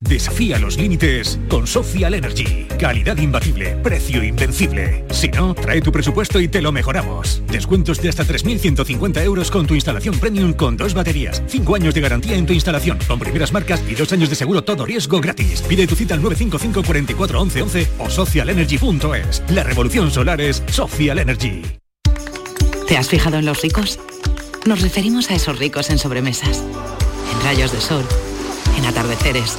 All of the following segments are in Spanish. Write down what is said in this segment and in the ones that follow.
Desafía los límites con Social Energy. Calidad imbatible, precio invencible. Si no, trae tu presupuesto y te lo mejoramos. Descuentos de hasta 3.150 euros con tu instalación premium con dos baterías. Cinco años de garantía en tu instalación, con primeras marcas y dos años de seguro todo riesgo gratis. Pide tu cita al 955 44 11 11 o socialenergy.es. La revolución solar es Social Energy. ¿Te has fijado en los ricos? Nos referimos a esos ricos en sobremesas, en rayos de sol, en atardeceres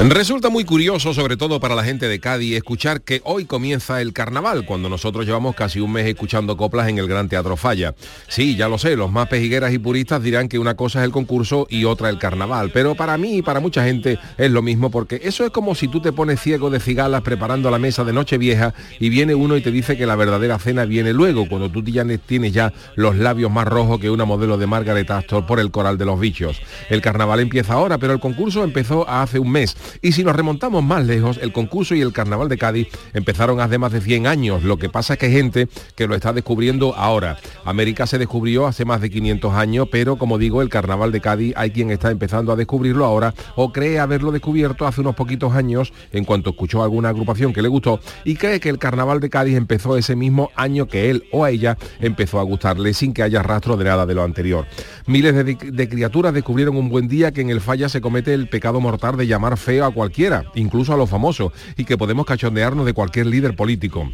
Resulta muy curioso, sobre todo para la gente de Cádiz, escuchar que hoy comienza el carnaval, cuando nosotros llevamos casi un mes escuchando coplas en el Gran Teatro Falla. Sí, ya lo sé, los más pejigueras y puristas dirán que una cosa es el concurso y otra el carnaval, pero para mí y para mucha gente es lo mismo, porque eso es como si tú te pones ciego de cigalas preparando la mesa de Nochevieja y viene uno y te dice que la verdadera cena viene luego, cuando tú ya tienes ya los labios más rojos que una modelo de Margaret Astor por el coral de los bichos. El carnaval empieza ahora, pero el concurso empezó hace un mes y si nos remontamos más lejos, el concurso y el carnaval de Cádiz empezaron hace más de 100 años. Lo que pasa es que hay gente que lo está descubriendo ahora. América se descubrió hace más de 500 años, pero como digo, el carnaval de Cádiz hay quien está empezando a descubrirlo ahora o cree haberlo descubierto hace unos poquitos años en cuanto escuchó alguna agrupación que le gustó y cree que el carnaval de Cádiz empezó ese mismo año que él o a ella empezó a gustarle sin que haya rastro de nada de lo anterior. Miles de, de criaturas descubrieron un buen día que en el falla se comete el pecado mortal de llamar a cualquier incluso a los famosos, y que podemos cachondearnos de cualquier líder político.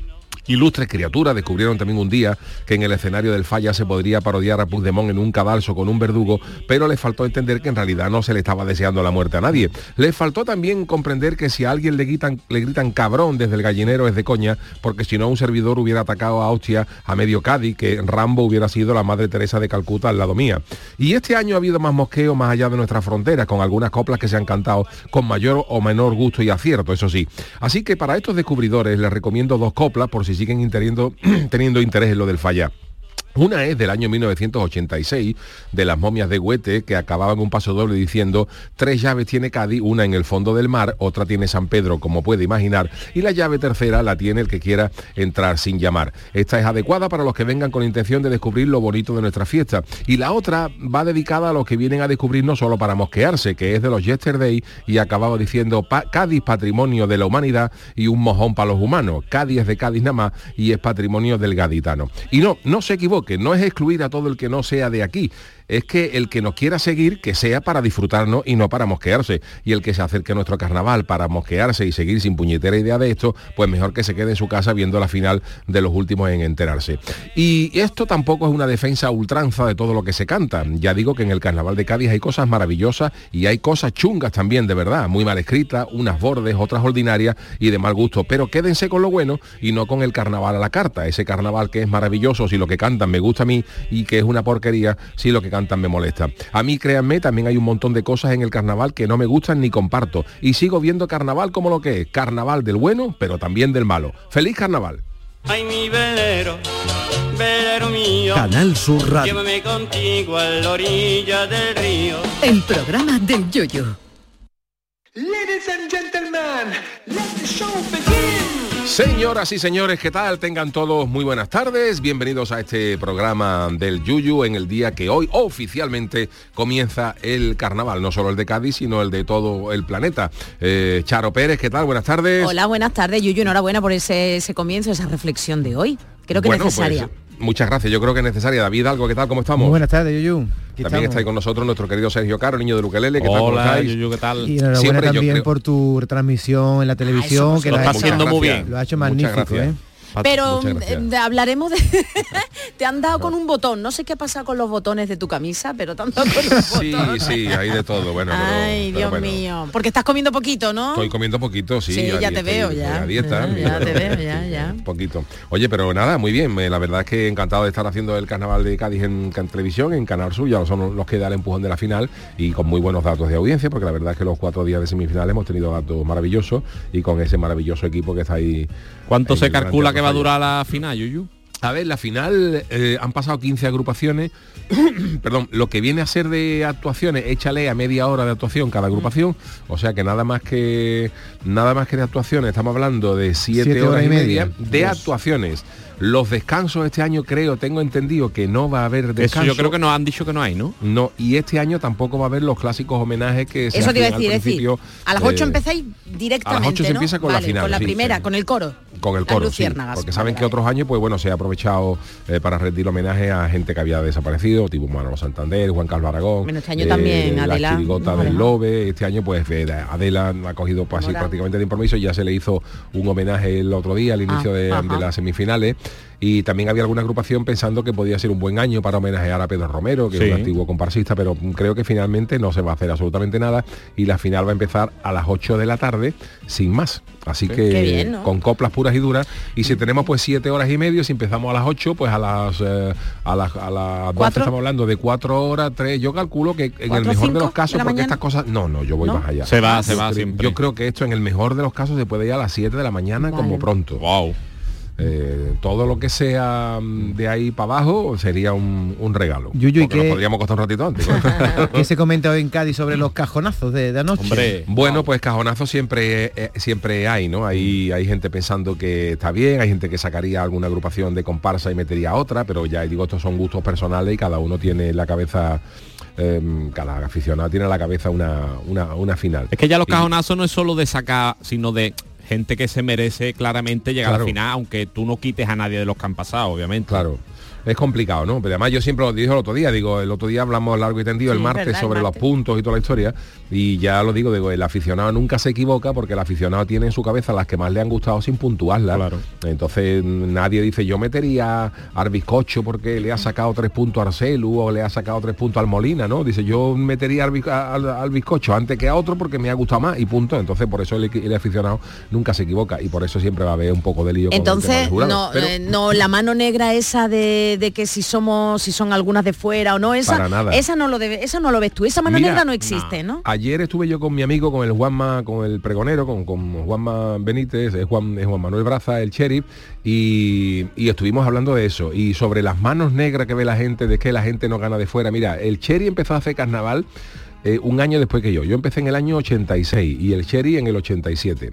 Ilustres criaturas descubrieron también un día que en el escenario del falla se podría parodiar a Puigdemont en un cadalso con un verdugo, pero le faltó entender que en realidad no se le estaba deseando la muerte a nadie. Le faltó también comprender que si a alguien le gritan, le gritan cabrón desde el gallinero es de coña, porque si no un servidor hubiera atacado a Austria a medio Cádiz, que Rambo hubiera sido la Madre Teresa de Calcuta al lado mía. Y este año ha habido más mosqueo más allá de nuestras fronteras, con algunas coplas que se han cantado con mayor o menor gusto y acierto, eso sí. Así que para estos descubridores les recomiendo dos coplas por si siguen teniendo, teniendo interés en lo del falla. Una es del año 1986, de las momias de Huete, que acababan un paso doble diciendo, tres llaves tiene Cádiz, una en el fondo del mar, otra tiene San Pedro, como puede imaginar, y la llave tercera la tiene el que quiera entrar sin llamar. Esta es adecuada para los que vengan con intención de descubrir lo bonito de nuestra fiesta. Y la otra va dedicada a los que vienen a descubrir no solo para mosquearse, que es de los Yesterday, y acababa diciendo, Cádiz, patrimonio de la humanidad y un mojón para los humanos. Cádiz es de Cádiz nada más y es patrimonio del gaditano. Y no, no se equivoque, que no es excluir a todo el que no sea de aquí. Es que el que nos quiera seguir, que sea para disfrutarnos y no para mosquearse. Y el que se acerque a nuestro carnaval para mosquearse y seguir sin puñetera idea de esto, pues mejor que se quede en su casa viendo la final de los últimos en enterarse. Y esto tampoco es una defensa ultranza de todo lo que se canta. Ya digo que en el carnaval de Cádiz hay cosas maravillosas y hay cosas chungas también, de verdad, muy mal escritas, unas bordes, otras ordinarias y de mal gusto. Pero quédense con lo bueno y no con el carnaval a la carta. Ese carnaval que es maravilloso si lo que cantan me gusta a mí y que es una porquería si lo que me molesta. A mí, créanme, también hay un montón de cosas en el carnaval que no me gustan ni comparto. Y sigo viendo carnaval como lo que es. Carnaval del bueno, pero también del malo. ¡Feliz carnaval! Ay, mi velero, velero mío. Canal Sur Radio. Llévame contigo a la orilla del río. El programa del yoyo. Ladies and gentlemen, let the show begin. Señoras y señores, ¿qué tal? Tengan todos muy buenas tardes. Bienvenidos a este programa del Yuyu en el día que hoy oficialmente comienza el carnaval, no solo el de Cádiz, sino el de todo el planeta. Eh, Charo Pérez, ¿qué tal? Buenas tardes. Hola, buenas tardes, Yuyu. Enhorabuena por ese, ese comienzo, esa reflexión de hoy. Creo que Bueno, es necesaria. pues, muchas gracias, yo creo que es necesaria. David Algo, ¿qué tal? ¿Cómo estamos? Muy buenas tardes, Yuyu. También estamos. está ahí con nosotros nuestro querido Sergio Caro, niño de Luquelele. ¿Qué tal? ¿Cómo Hola? Yuyu, ¿qué tal? Y enhorabuena Siempre yo también creo- por tu retransmisión en la televisión, eso, que lo lo, está haciendo muy bien. lo ha hecho magnífico. Pero eh, hablaremos de... te han dado con un botón. No sé qué pasa con los botones de tu camisa, pero te han dado con un Sí, botón. sí, hay de todo. Bueno, Ay, pero Dios bueno. mío. Porque estás comiendo poquito, ¿no? Estoy comiendo poquito, sí. Sí, ya te veo, ya. A dieta. Ya, ya te veo, ya, ya. Poquito. Oye, pero nada, muy bien. La verdad es que encantado de estar haciendo el carnaval de Cádiz en, en televisión, en Canal Sur. Ya son los que da el empujón de la final y con muy buenos datos de audiencia, porque la verdad es que los cuatro días de semifinales hemos tenido datos maravillosos y con ese maravilloso equipo que está ahí. ¿Cuánto se calcula que va a durar la final, Yuyu? A ver, la final eh, han pasado 15 agrupaciones. Perdón, lo que viene a ser de actuaciones, échale a media hora de actuación cada agrupación. O sea que nada más que nada más que de actuaciones, estamos hablando de 7 horas, y media, de actuaciones. Los descansos este año creo, tengo entendido que no va a haber Eso descanso. yo creo que nos han dicho que no hay, ¿no? No, y este año tampoco va a haber los clásicos homenajes que se Eso te iba a hacían al decir, es decir, principio, a las 8 eh, empezáis directamente, a las 8 se ¿no? empieza con la final, Con la sí, primera, sí. con el coro. Con el coro, sí, porque saben que otros años, pues bueno, se ha aprovechado eh, para rendir homenaje a gente que había desaparecido, tipo Manolo Santander, Juan Carlos Aragón. Bueno, este año también la Adela chirigota Mora. del Lobe, este año pues eh, Adela ha cogido pues, así prácticamente de improviso y ya se le hizo un homenaje el otro día, al inicio Ah, de, ajá. de las semifinales. Y también había alguna agrupación pensando que podía ser un buen año para homenajear a Pedro Romero, que es un antiguo comparsista, pero creo que finalmente no se va a hacer absolutamente nada y la final va a empezar a las 8 de la tarde sin más. Así que Qué bien, ¿no? con coplas puras y duras. Y si tenemos pues siete horas y medio, si empezamos a las 8, pues a las eh, a las a las 12 ¿Cuatro? estamos hablando de cuatro horas, tres. Yo calculo que en el ¿Cuatro, mejor de los casos, de porque mañana? estas cosas. No, no, yo voy ¿No? más allá. Se va, se va siempre. Yo creo que esto en el mejor de los casos se puede ir a las 7 de la mañana Vale. como pronto. Wow. Eh, todo lo que sea mm, de ahí para abajo sería un, un regalo. Yuyu, ¿y porque nos qué- podríamos costar un ratito antes. ¿Qué se comenta hoy en Cádiz sobre los cajonazos de, de anoche? Hombre, Bueno, pues cajonazos siempre eh, siempre hay, ¿no? Hay, hay gente pensando que está bien, hay gente que sacaría alguna agrupación de comparsa y metería otra, pero ya digo, estos son gustos personales y cada uno tiene en la cabeza, eh, cada aficionado tiene en la cabeza una, una, una final. es que ya los Y- cajonazos no es solo de sacar, sino de gente que se merece claramente llegar Claro. al final, aunque tú no quites a nadie de los que han pasado, obviamente. Claro. Es complicado, ¿no? Pero además yo siempre lo dije el otro día, digo, el otro día hablamos largo y tendido, Sí, el es martes, verdad, el sobre martes. los puntos y toda la historia, y ya lo digo, digo, el aficionado nunca se equivoca porque el aficionado tiene en su cabeza las que más le han gustado sin puntuarlas. Claro. Entonces nadie dice, yo metería al bizcocho porque le ha sacado tres puntos a Arcelu o le ha sacado tres puntos al Molina, ¿no? Dice, yo metería al, al- al bizcocho antes que a otro porque me ha gustado más y punto. Entonces por eso el, el aficionado nunca se equivoca y por eso siempre va a haber un poco de lío. con el tema Entonces, del jurado. no, Pero- eh, no, la mano negra esa de, de que si somos, si son algunas de fuera o no, esa, Para nada. esa no lo debe, esa no lo ves tú, esa mano Mira, negra no existe, ¿no? Ayer estuve yo con mi amigo, con el Juanma, con el pregonero, con, con Juanma Benítez, es Juan, es Juan Manuel Braza, el sheriff, y, y estuvimos hablando de eso. Y sobre las manos negras que ve la gente, de que la gente no gana de fuera. Mira, el Cherry empezó a hacer carnaval eh, un año después que yo. Yo empecé en el año 86 y el Cherry en el 87.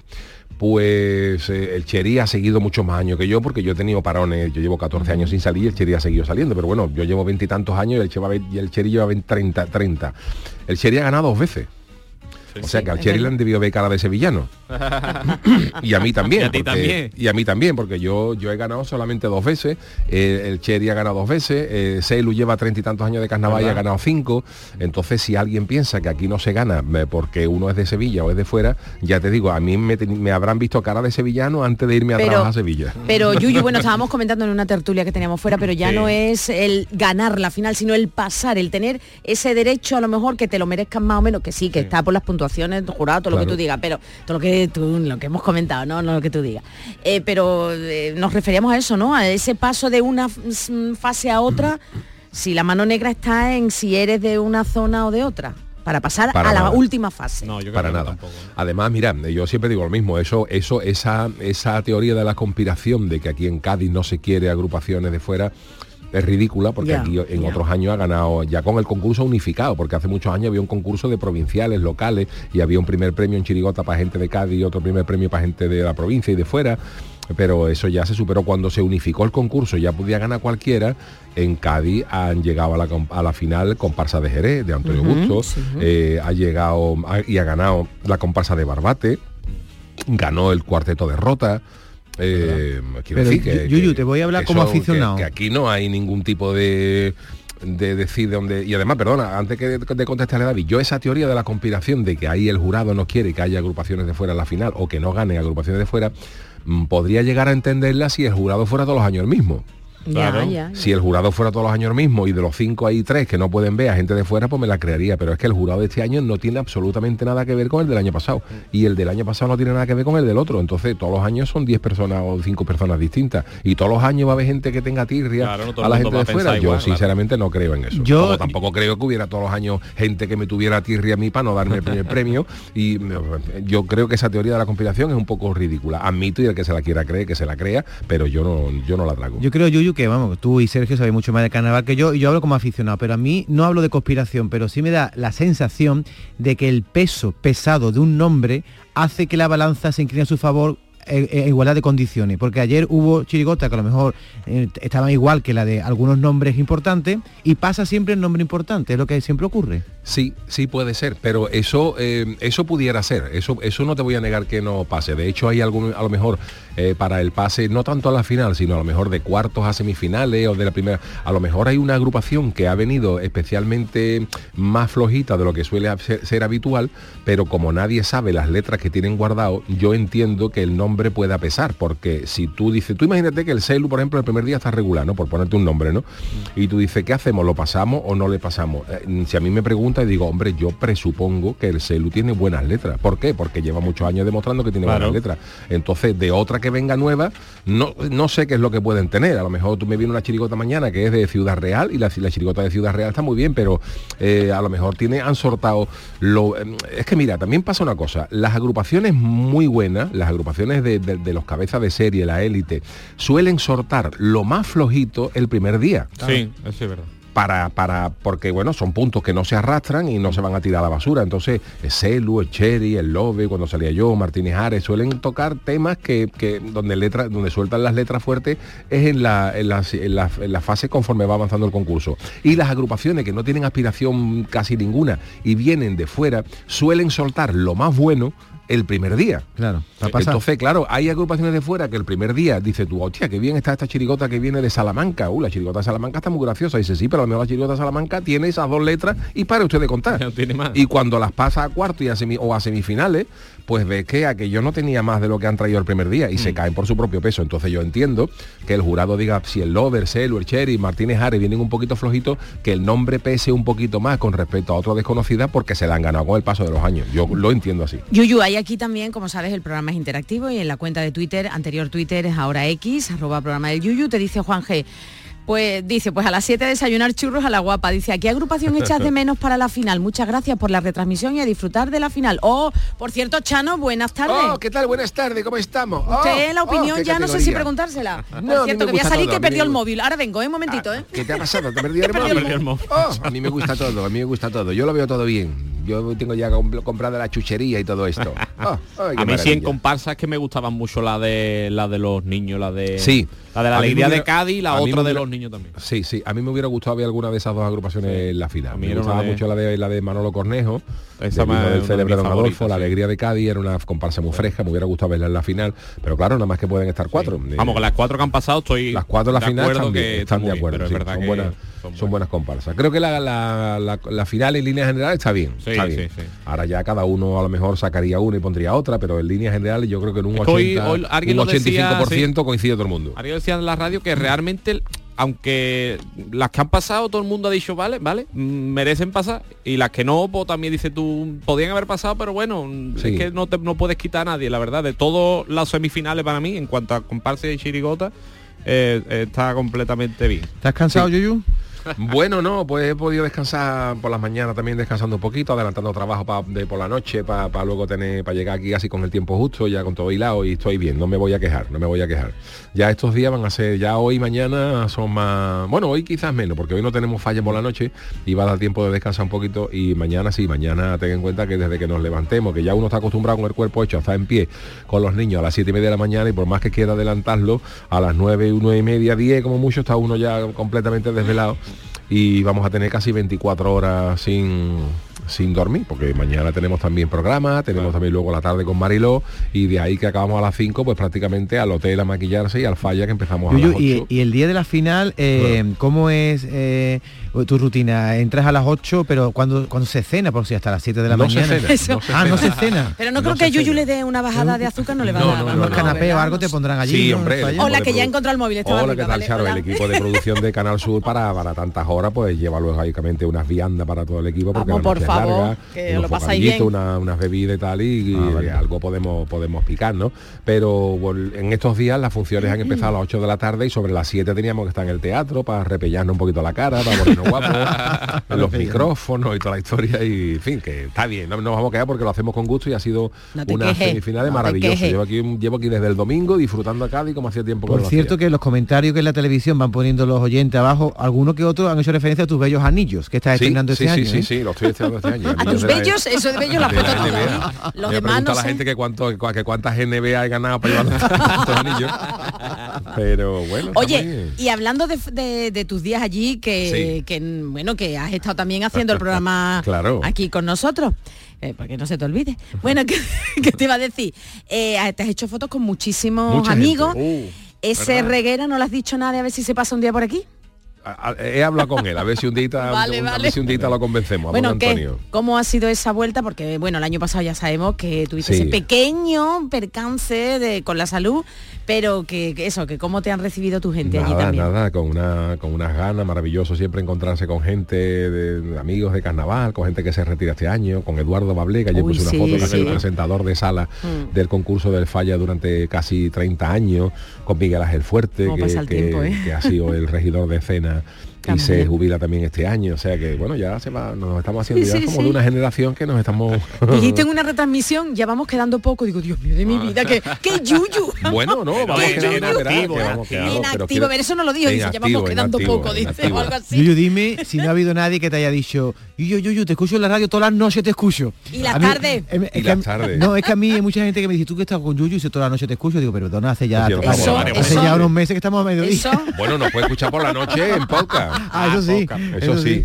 Pues eh, el Cherry ha seguido muchos más años que yo porque yo he tenido parones, yo llevo 14 años sin salir y el Cherry ha seguido saliendo, pero bueno, yo llevo veintitantos años y el, Cherry lleva 20, 30, 30. El Cherry ha ganado dos veces. O sea que al Es Cherry le verdad. han debido ver cara de sevillano. y a mí también. Y a ti porque- también. y a mí también, porque yo, yo he ganado solamente dos veces. eh, el Cherry ha ganado dos veces. Eh, Seilu lleva treinta y tantos años de carnaval y ha ganado cinco. Entonces, si alguien piensa que aquí no se gana porque uno es de Sevilla o es de fuera, ya te digo, a mí me, me habrán visto cara de sevillano antes de irme a Pero- trabajar a Sevilla. Pero Yuyu, bueno, estábamos comentando en una tertulia que teníamos fuera, pero ya Sí. no es el ganar la final, sino el pasar, el tener ese derecho a lo mejor que te lo merezcan más o menos, que sí, que está por las puntuaciones, jurado, todo lo que tú digas, pero todo lo que tú, lo que hemos comentado, no, no lo que tú digas. Eh, pero eh, nos referíamos a eso, ¿no? A ese paso de una f- fase a otra, si la mano negra está en si eres de una zona o de otra, para pasar Para a la nada. última fase. para nada. Además, mira, yo siempre digo lo mismo, eso, eso, esa, esa teoría de la conspiración de que aquí en Cádiz no se quiere agrupaciones de fuera es ridícula porque aquí en otros años ha ganado ya con el concurso unificado, porque hace muchos años había un concurso de provinciales, locales, y había un primer premio en Chirigota para gente de Cádiz y otro primer premio para gente de la provincia y de fuera. Pero eso ya se superó cuando se unificó el concurso, ya podía ganar cualquiera. En Cádiz han llegado a la, com- a la final comparsa de Jerez, de Antonio Ujú, Busto, sí. eh, ha llegado y ha ganado la comparsa de Barbate, ganó el cuarteto de Rota. Eh, Pero, decir que, Yuyu, que- te voy a hablar como aficionado. que aquí no hay ningún tipo de de decir de dónde y además perdona antes que de, de contestarle a David yo esa teoría de la conspiración de que ahí el jurado no quiere que haya agrupaciones de fuera en la final o que no ganen agrupaciones de fuera mm, podría llegar a entenderla si el jurado fuera todos los años el mismo Ya, ya, ya. si el jurado fuera todos los años el mismo y de los cinco hay tres que no pueden ver a gente de fuera, pues me la crearía. Pero es que el jurado de este año no tiene absolutamente nada que ver con el del año pasado. Y el del año pasado no tiene nada que ver con el del otro. Entonces todos los años son 10 personas o 5 personas distintas. Y todos los años va a haber gente que tenga tirria Claro, no todo a la gente de a fuera. Yo claro. sinceramente no creo en eso. Yo- Como tampoco creo que hubiera todos los años gente que me tuviera tirria a mí para no darme el primer premio. Y yo creo que esa teoría de la conspiración es un poco ridícula. Admito y el que se la quiera creer, que se la crea, pero yo no, yo no la trago. Yo creo, Yuyu, que vamos, tú y Sergio sabéis mucho más de carnaval que yo y yo hablo como aficionado, pero a mí no hablo de conspiración, pero sí me da la sensación de que el peso pesado de un nombre hace que la balanza se incline a su favor en, en igualdad de condiciones, porque ayer hubo chirigota que a lo mejor eh, estaban igual que la de algunos nombres importantes y pasa siempre el nombre importante, es lo que siempre ocurre. Sí, sí puede ser, pero eso eh, eso pudiera ser, eso eso no te voy a negar que no pase. De hecho hay algún a lo mejor eh, para el pase no tanto a la final, sino a lo mejor de cuartos a semifinales o de la primera, a lo mejor hay una agrupación que ha venido especialmente más flojita de lo que suele ser habitual, pero como nadie sabe las letras que tienen guardado, yo entiendo que el nombre pueda pesar, porque si tú dices, tú imagínate que el celu, por ejemplo, el primer día está regular, ¿no? Por ponerte un nombre, ¿no? Y tú dices, ¿qué hacemos? ¿Lo pasamos o no le pasamos? Eh, si a mí me pregunta y digo, hombre, yo presupongo que el celu tiene buenas letras. ¿Por qué? Porque lleva muchos años demostrando que tiene Claro. buenas letras. Entonces, de otra que venga nueva, no, no sé qué es lo que pueden tener. A lo mejor tú me viene una chirigota mañana que es de Ciudad Real y la, la chirigota de Ciudad Real está muy bien, pero eh, a lo mejor tiene, han sortado lo. eh, Es que mira, también pasa una cosa, las agrupaciones muy buenas, las agrupaciones de, de- de los cabezas de serie, la élite, suelen sortar lo más flojito el primer día. Sí, eso es verdad. Para, para, porque bueno, son puntos que no se arrastran y no se van a tirar a la basura. Entonces, el Celu, el Cherry, el Lobe, cuando salía yo, Martínez Ares, suelen tocar temas que, que donde letra, donde sueltan las letras fuertes es en la, en, las- en la, en la fase conforme va avanzando el concurso. Y las agrupaciones que no tienen aspiración casi ninguna y vienen de fuera, suelen soltar lo más bueno el primer día. Claro, pasar. Entonces, claro, hay agrupaciones de fuera que el primer día dice tú, hostia, qué bien está esta chirigota que viene de Salamanca. Uh, la chirigota de Salamanca está muy graciosa. Dice, sí, pero a lo mejor la chirigota de Salamanca tiene esas dos letras y para usted de contar. Y cuando las pasa a cuarto y a semi- o a semifinales, pues ves que aquello no tenía más de lo que han traído el primer día y se caen por su propio peso. Entonces yo entiendo que el jurado diga, si el Lover, Celu, el Cherry, Martínez Ares vienen un poquito flojitos, que el nombre pese un poquito más con respecto a otro desconocida porque se la han ganado con el paso de los años. Yo lo entiendo así. Yuyu, hay aquí también, como sabes, el programa es interactivo y en la cuenta de Twitter, anterior Twitter es ahora X, arroba programa del Yuyu, te dice Juan G. Pues dice, pues a las 7 desayunar churros a la guapa. Dice, ¿a qué agrupación echas de menos para la final? Muchas gracias por la retransmisión y a disfrutar de la final. Oh, por cierto, Chano, buenas tardes. Oh, ¿qué tal? Buenas tardes, ¿cómo estamos? Usted Oh, la oh, opinión ya no sé si preguntársela. Por cierto, que voy a salir todo, que perdió el móvil. Ahora vengo, ¿eh? un momentito, ¿eh? ¿Qué te ha pasado? ¿Te perdí el móvil? Oh, a mí me gusta todo, a mí me gusta todo. Yo lo veo todo bien. Yo tengo ya comp- comprada la chuchería y todo esto. Ah, a mí sí en maravilla. comparsas que me gustaban mucho la de la de los niños, la de Sí. la de la A alegría de Cádiz y la a otra de los niños también. Sí, sí, a mí me hubiera gustado ver alguna de esas dos agrupaciones en la final. mí Me gustaba de- mucho la de la de Manolo Cornejo, Esa del célebre Don Adolfo, la alegría de Cádiz era una comparsa muy fresca, me hubiera gustado verla en la final, pero claro, nada más que pueden estar cuatro. Vamos, con las cuatro que han pasado estoy las cuatro de la final están, bien, que están de bien, acuerdo, pero es sí, verdad son, que buenas, son, buenas comparsas. Creo que la, la- la- la final en línea general está bien. Sí, está bien. sí. Ahora ya cada uno a lo mejor sacaría una y pondría otra, pero en líneas generales yo creo que en un, Es que hoy- 80, hoy alguien un lo decía, 85% coincide todo el mundo. Ariel decía en la radio que realmente aunque las que han pasado todo el mundo ha dicho vale vale merecen pasar y las que no pues también dice tú podían haber pasado pero bueno Sí. es que no te no puedes quitar a nadie la verdad de todas las semifinales para mí en cuanto a comparsa y chirigota eh, está completamente bien ¿Estás cansado, Yuyu? Bueno, no, pues he podido descansar por las mañanas también descansando un poquito, adelantando trabajo pa- de por la noche para luego tener, para llegar aquí así con el tiempo justo, ya con todo hilado y estoy bien, no me voy a quejar, no me voy a quejar. Ya estos días van a ser, ya hoy mañana son más, bueno, hoy quizás menos, porque hoy no tenemos falla por la noche y va a dar tiempo de descansar un poquito y mañana sí, mañana ten en cuenta que desde que nos levantemos, que ya uno está acostumbrado con el cuerpo hecho a estar en pie con los niños a las siete y media de la mañana y por más que quiera adelantarlo, a las nueve, nueve y media, diez como mucho está uno ya completamente desvelado y vamos a tener casi 24 horas sin sin dormir, porque mañana tenemos también programa, tenemos también luego la tarde con Mariló y de ahí que acabamos a las 5, pues prácticamente al hotel a maquillarse y al falla que empezamos a Yuyu, las 8. y, y el día de la final, eh, ¿cómo es eh, tu rutina? Entras a las 8, pero cuando, cuando se cena, por si hasta las 7 de la No se mañana. cena, Eso. no se ah, no se cena. Pero no, creo que a Yuyu le dé una bajada de azúcar, no le va a dar. Unos canapés o algo te pondrán allí. Sí, hombre. Hola, que ya produ- encontró el móvil, Hola, ¿qué tal, Charo? El equipo de producción de Canal Sur para, para tantas horas, pues lleva lógicamente unas viandas para todo el equipo, porque Vamos, por favor, larga, que unos lo pasáis bien. una- unas bebidas y tal, y, y algo podemos podemos picar, ¿no? Pero bueno, en estos días las funciones han empezado a las 8 de la tarde y sobre las 7 teníamos que estar en el teatro para repellarnos un poquito la cara, para ponernos guapos, los micrófonos y toda la historia, y en fin, que está bien, no nos vamos a quedar porque lo hacemos con gusto y ha sido No una quejes, semifinal no maravillosa. Llevo aquí, llevo aquí desde el domingo disfrutando a Cádiz como hacía tiempo que Por cierto hacía. que los comentarios que en la televisión van poniendo los oyentes abajo, algunos que otros han hecho referencia a tus bellos anillos que estás estrenando sí, este sí, año. sí, ¿eh? sí, lo estoy estrenando este año. A tus la- bellos, eso de bellos lo has de la puesto todo. NBA. ¿eh? Los Me demás no la sé. gente que, cuánto, que cuántas NBA he ganado para llevar tantos anillos. Pero bueno. Oye, y hablando de, de- de tus días allí, que, Sí. Que, bueno, que has estado también haciendo el programa Claro. aquí con nosotros. eh, porque no se te olvide. Bueno, ¿qué, qué te iba a decir? Eh, te has hecho fotos con muchísimos Mucha amigos. Uh, Ese ¿verdad? reguera no le has dicho nada, a ver si se pasa un día por aquí. A- a- He hablado con él, a ver si un día, Vale, a vale. ver si un día lo convencemos, a Bueno, don ¿qué? Antonio. ¿Cómo ha sido esa vuelta? Porque, bueno, el año pasado ya sabemos que tuviste Sí. ese pequeño percance de, con la salud, pero que, que eso, que cómo te han recibido tu gente allí Nada, también. nada, con, una, con unas ganas, maravilloso siempre encontrarse con gente, de, de amigos de carnaval, con gente que se retira este año, con Eduardo Bablé, que ayer Uy, puse una sí, foto que el presentador de sala Mm. del concurso del Falla durante casi 30 años, con Miguel Ángel Fuerte, que, tiempo, ¿eh? que ha sido el regidor de escena Yeah. Y se jubila también este año. O sea que bueno, ya se va, nos estamos haciendo Sí, ya sí, como sí. de una generación que nos estamos. Dijiste en una retransmisión, ya vamos quedando poco, digo, Dios mío de mi vida, que, que yuyu. Bueno, no, vamos quedando, verás, que vamos quedando, En pero activo, pero eso no lo dijo, dice, ya activo, vamos quedando activo, poco, dice, activo. o algo así. Yuyu, dime si no ha habido nadie que te haya dicho, Yuyu, Yuyu, te escucho en la radio todas las noches te escucho. Y las A mí- tardes. em, es Y que a las mí- tardes. No, es que a mí hay mucha gente que me dice, tú que estás con Yuyu y dice toda la noche te escucho. Digo, pero perdona, hace ya, hace, ya unos meses que estamos a mediodía. Bueno, nos puede escuchar por la noche en podcast. Ah, eso sí, Eso, eso sí.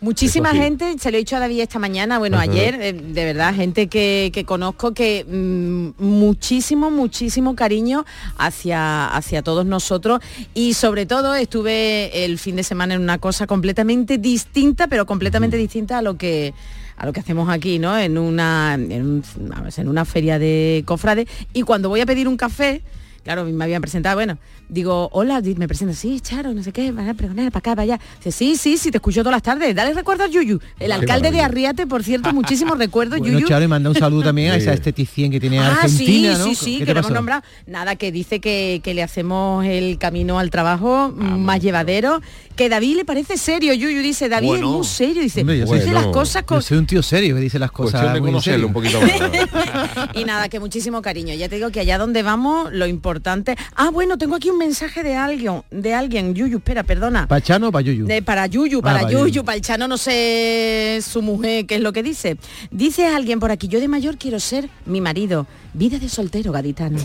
muchísima sí. gente, se lo he dicho a David esta mañana, bueno, Ajá. ayer, eh, de verdad, gente que, que conozco que mm, muchísimo, muchísimo cariño hacia, hacia todos nosotros y sobre todo estuve el fin de semana en una cosa completamente distinta, pero completamente distinta a lo que a lo que hacemos aquí, ¿no? En una, en, un- vamos, en una feria de cofrades y cuando voy a pedir un café, Claro, me habían presentado, bueno, digo, hola, me presenta, sí, Charo, no sé qué, para pregonar, para acá, para allá. Dice, sí, sí, sí, te escucho todas las tardes, dale recuerdo a Yuyu. El Qué alcalde de. Arriate, por cierto, muchísimos recuerdos, Bueno, Yuyu. Charo, y manda un saludo también a esa esteticien que tiene Ah, Argentina, sí, ¿no? sí, sí, ¿Qué que lo hemos nombrado. Nada, que dice que, que le hacemos el camino al trabajo Ah, más llevadero. Que David le parece serio, Yuyu dice, David Bueno. es muy serio, dice, Hombre, dice Bueno. las cosas Yo con... soy un tío serio que dice las cosas muy en serio. un poquito más. y nada, que muchísimo cariño. Ya te digo que allá donde vamos, lo importante importante. Ah, bueno, tengo aquí un mensaje de alguien, de alguien, Yuyu, espera, perdona. ¿Para Chano o para Yuyu? De, para Yuyu, Ah, para para Yuyu, Yuyu. para el Chano, no sé su mujer qué es lo que dice. Dice alguien por aquí, yo de mayor quiero ser mi marido. Vida de soltero, gaditano.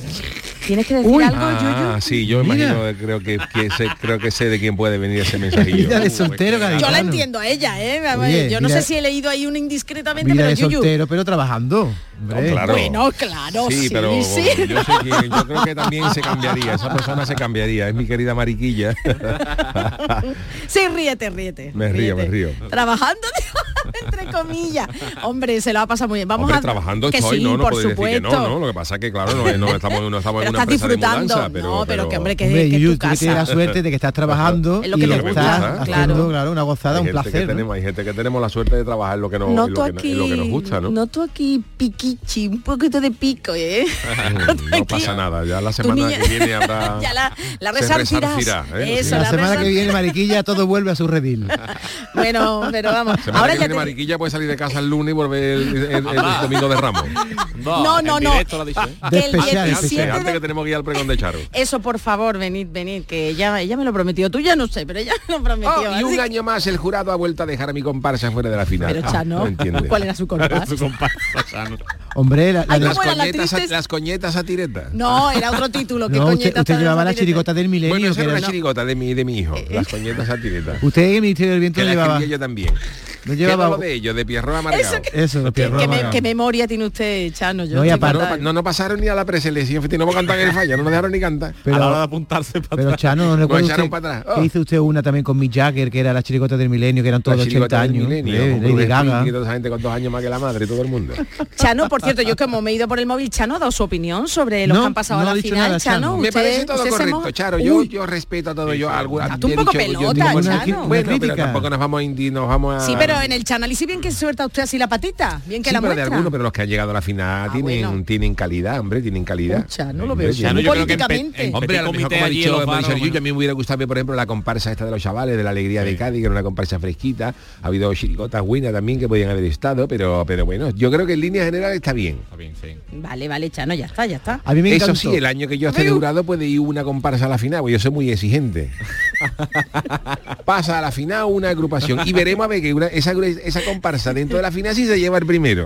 ¿Tienes que decir algo, Ah, Yuyu? sí, yo Mira. imagino, creo que, que sé, creo que sé de quién puede venir ese mensajillo. Vida de soltero, Yo la gaditano. entiendo a ella, ¿eh? Oye, yo no vida- sé si he leído ahí una indiscretamente, Vida pero de Yuyu. soltero, pero trabajando. claro. Bueno, claro, sí, Sí, pero sí. yo sé que yo creo que también se cambiaría, esa persona se cambiaría, es mi querida Mariquilla. Sí, ríete, ríete. me río, me río. Trabajando, entre comillas. Hombre, se lo va a pasar muy bien. Vamos Hombre, a trabajando que estoy, sí, no, no por podéis decir que supuesto. no, no, lo que pasa es que claro, no, no estamos, no estamos en una estás empresa de disfrutando. mudanza, pero, no, pero, que hombre, que, Hombre, que tu casa. la suerte de que estás trabajando Es lo y que te estás gusta, haciendo claro. claro, una gozada, hay un que placer. ¿no? tenemos, hay gente que tenemos la suerte de trabajar en lo que nos, en Noto lo que, aquí, en lo que nos gusta, ¿no? noto aquí piquichi, un poquito de pico, ¿eh? no pasa nada, ya la semana niña- que viene habrá ya la, la se resarcirás. resarcirá, ¿eh? Eso, la, la semana que viene, Mariquilla, todo vuelve a su redil. Bueno, pero vamos. Semana Ahora que viene. Mariquilla puede salir de casa el lunes y volver el, el- el domingo de Ramos. No, no, no. Directo lo ha dicho, ¿eh? Que el Antes, 17 antes que tenemos que ir al pregón de Charo. Eso, por favor, venid, venid, que ella, ella me lo prometió. Tú ya no sé, pero ella me lo prometió. Oh, y un que- año más el jurado ha vuelto a dejar a mi comparsa fuera de la final. Pero Ah, Chano, no entiende. ¿cuál era su comparsa? Su comparsa, Chano. Hombre, la, la de- ¿cómo era la coñetas, triste? las coñetas a tireta. No, era otro título. ¿Qué no, usted, coñeta usted llevaba la chirigota del milenio. Bueno, esa que era una- chirigota de mi, de mi hijo, las coñetas a tireta. Usted en el Ministerio del Viento Que no la llevaba... escribía yo también. No ¿Qué llevaba... lo de ellos? De Pierro Amargado. Eso, los ¿Qué, pierros qué me- qué memoria tiene usted, Chano? Yo No, y aparte- No, no, no pasaron ni a la preselección, no vamos a cantar en el falla, no nos dejaron ni cantar. Pero- a la hora de apuntarse para Pero atrás. Chano, no recuerdo echaron usted para atrás. que Oh. hizo usted una también con Mick Jagger, que era la chirigota del milenio, que eran todos La de 80 chirigota del años. milenio, eh, con Lady Gaga. Springsteen y toda esa gente con dos años más que la madre, todo el mundo. Chano, por cierto, yo como me he ido por el móvil, Chano ha dado su opinión sobre los No, que han pasado no a ha la dicho final. nada, Chano. Me parece todo correcto, Charo. Yo, respeto todo. Yo, alguna, Date un poco pelota, Chano. Bueno, pero tampoco nos vamos a indi- nos vamos a. Sí, pero en el análisis bien que suelta usted así la patita, bien que Sí, la pero de muestra. algunos, pero los que han llegado a la final Ah, tienen, bueno. tienen calidad, hombre, tienen calidad. Pucha, no lo Hombre, veo. tienen- Chano, yo creo que en pe- políticamente. en Hombre, a lo mejor comité como ha dicho, Yuyu, bueno. a mí me hubiera gustado ver, por ejemplo, la comparsa esta de los chavales de la alegría de Cádiz, que era una comparsa fresquita. Ha habido chiricotas buenas también que podían haber estado, pero, pero bueno, yo creo que en línea general está bien. Está bien, sí. Vale, vale, Chano, ya está, ya está. A mí me Eso encantó. sí, el año que yo esté de jurado puede ir una comparsa a la final, porque yo soy muy exigente. Pasa a la final una agrupación y veremos a ver que una- esa, esa comparsa dentro de la final sí se lleva el primero.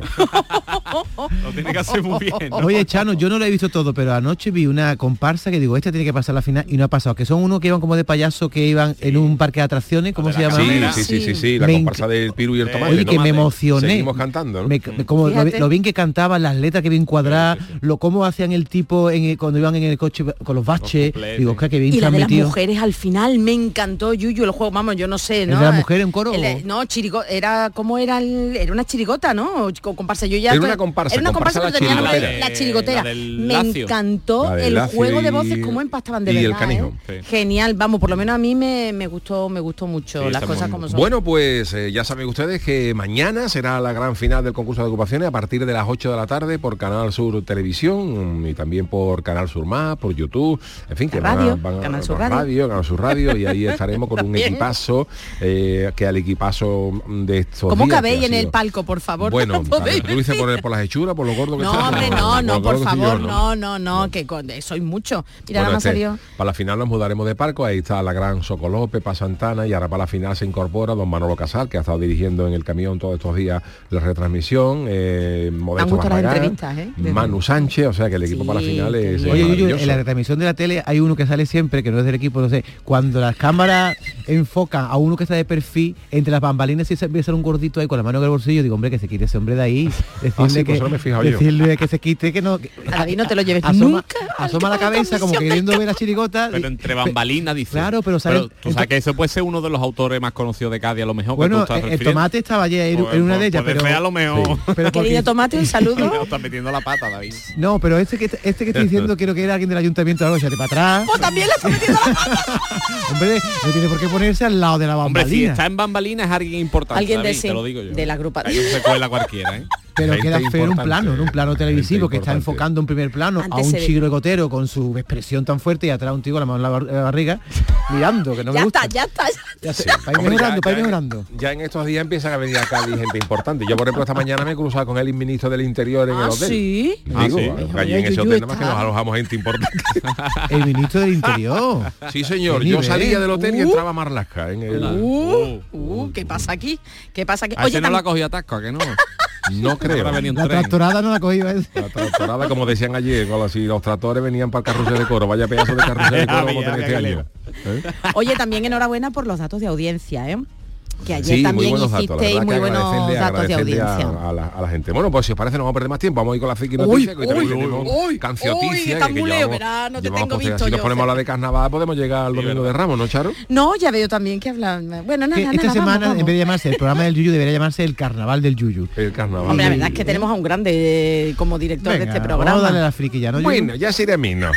Lo tiene que hacer muy bien. ¿no? Oye, Chano, yo no lo he visto todo, pero anoche vi una comparsa que digo, esta tiene que pasar la final y no ha pasado, que son unos que iban como de payaso que iban en un parque de atracciones, ¿cómo de se la llama? Sí, sí, sí, sí, sí, la Me comparsa del Piru y el Eh, Tomate. Oye, ¿no? que me emocioné. Seguimos cantando, ¿no? Me- me- como lo, bien que cantaban las letras que bien cuadradas, lo cómo hacían el tipo en el- cuando iban en el coche con los baches, cupletes. digo, que bien Y la de las mujeres al final me encantó, Yuyu, el juego, vamos, yo no sé, ¿no? de las mujeres en coro El- no, era como era el- era una chirigota, ¿no? O comparsa, yo ya Era una comparsa, Era una comparsa comparsa, la pero tenía chirigotera. la, la chirigotera. La del me Lacio. encantó el juego de voces cómo empastaban de y el verdad. canijo. ¿eh? Sí. Genial, vamos, por lo menos a mí me, me gustó, me gustó mucho Sí, las cosas como son. Bueno, pues eh, ya saben ustedes que mañana será la gran final del concurso de ocupaciones a partir de las 8 de la tarde por Canal Sur Televisión y también por Canal Sur Más, por YouTube, en fin, que La van a- radio, van a- Canal Sur por Radio. Canal Sur Radio y ahí estaremos con un equipazo eh, que al equipazo de estos ¿Cómo días, cabéis en el palco, por favor? Bueno, ¿No podéis tú dices por, por las hechuras, por lo gordo que No, hombre, no, no, por yo, favor, no, no, no, que con- soy mucho. Mira, Bueno, nada más este, salió. Para la final nos mudaremos de parco, ahí está la gran Socolope, Pa Santana, y ahora para la final se incorpora don Manolo Casal, que ha estado dirigiendo en el camión todos estos días la retransmisión, eh, Modesto gustado las Barragán, entrevistas, ¿eh? Manu Sánchez, o sea que el equipo Sí, para la final es. Oye, en la retransmisión de la tele hay uno que sale siempre, que no es del equipo, no sé, cuando las cámaras enfocan a uno que está de perfil, entre las bambalinas y se ser un gordito ahí con la mano en el bolsillo, digo, hombre, que se quite ese hombre de ahí, decirle, Ah, sí, que, pues fijado yo. decirle que se quite, que no... que- A David no te lo lleves asoma, nunca. asoma la de cabeza como queriendo ver la chirigota. Pero entre bambalinas dice. Claro, pero ¿sabes? tú sabes que eso puede ser uno de los autores más conocidos de Cádiz a lo mejor. que tú Bueno, estás el, tomate estaba ayer en, Pues, en una pues, de ellas, pero... a lo mejor. pero Querido porque- Tomate, un saludo. Está metiendo la pata, David. No, pero este que, este que estoy diciendo quiero que era alguien del ayuntamiento algo, échate para atrás. Pues también le está metiendo la Hombre, no tiene por qué ponerse al lado de la Hombre, si bambalina. está en bambalinas es alguien importante. Alguien de David, sí, te lo digo yo. de la grupa- no se cuela cualquiera, ¿eh? Pero queda feo en un plano, en un plano televisivo que está enfocando en primer plano Antes a un chigro gotero con su expresión tan fuerte y atrás un tío con la mano en la, bar- la barriga. mirando, que no ya me gusta. está, ya está. Ya está, para ir Hombre, mejorando, ya- ya- mejorando. Ya en estos días empiezan a venir a Cádiz gente importante. Yo, por ejemplo, esta mañana me he cruzado con el ministro del Interior en Ah, el hotel. ¿sí? Digo, Ah, sí. allí en Oye, ese hotel nada más que está- nos alojamos gente importante. El ministro del Interior. Sí, señor. Yo salía del hotel y Uh. entraba Marlasca en el... Uh, uh, ¿qué pasa aquí? ¿Qué pasa aquí? A ese no la cogía atasco, ¿a que no? No creo. Ahora venía un La tren. tractorada no la cogí. ¿ves? La tractorada, como decían ayer, con los, si los tractores venían para el carrusel de coro. Vaya pedazo de carrusel de coro como tenés este año. ¿Eh? Oye, también enhorabuena por los datos de audiencia, ¿eh? Que ayer Sí, muy también buenos datos. hicisteis La muy verdad que buenos agradecerle- datos de agradecerle audiencia. A, la, a la gente. Bueno, pues si os parece no vamos a perder más tiempo. Vamos a ir con la friki Uy, noticia. que hoy también uy, uy, cancioticia. uy, que- que muy leo, llevamos- verás, no te llevamos tengo cosas. visto Si nos ponemos a hablar de carnaval podemos llegar al domingo de Ramos, ¿no, Charo? No, ya veo también que hablan. Bueno, nada, Que nada, esta semana, vamos. en vez de llamarse el programa del Yuyu, debería llamarse el carnaval del Yuyu. El carnaval. Hombre, la verdad es que tenemos a un grande eh, como director de este Vamos a darle programa. la friki ya, ¿no? Bueno, ya seré mí, no.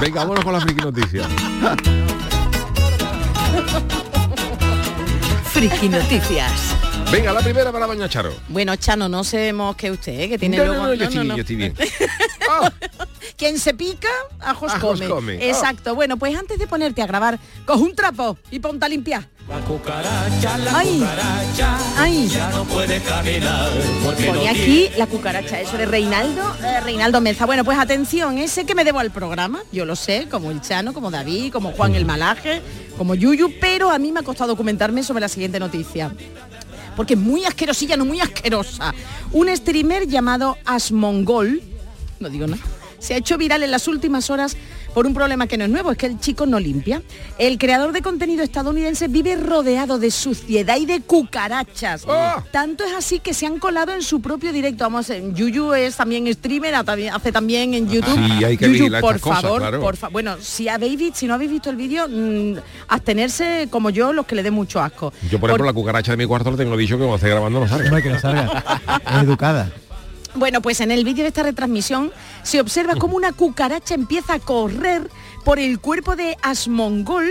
Venga, vámonos con la friki noticia. Friki Noticias. Venga, la primera para Doña Charo. Bueno, Chano, no sabemos que usted, eh, que tiene No, luego... no, no, yo estoy bien, no. yo estoy bien. Quien se pica, ajos Ajos come. come. Ah. Exacto. Bueno, pues antes de ponerte a grabar, coge un trapo y ponte a limpiar. Ay, ay. Pone aquí la cucaracha, eso de Reinaldo, eh, Reinaldo Meza. Bueno, pues atención, ese que me debo al programa, yo lo sé, como el Chano, como David, como Juan el Malaje, como Yuyu, pero a mí me ha costado documentarme sobre la siguiente noticia porque es muy asquerosilla, no muy asquerosa. Un streamer llamado Asmongol, no digo nada, se ha hecho viral en las últimas horas por un problema que no es nuevo, es que el chico no limpia. El creador de contenido estadounidense vive rodeado de suciedad y de cucarachas. Tanto es así que se han colado en su propio directo. Vamos, en Yuyu es también streamer, hace también en YouTube. Sí, hay que Yuyu, por cosas, favor, claro. por fa- bueno, si habéis visto, si no habéis visto el vídeo, mm, abstenerse como yo, los que le dé mucho asco. Yo, por ejemplo, la cucaracha de mi cuarto lo tengo dicho que cuando esté grabando no salga. Hombre, que no salga. Es educada. Bueno, pues en el vídeo de esta retransmisión se observa cómo una cucaracha empieza a correr por el cuerpo de Asmongol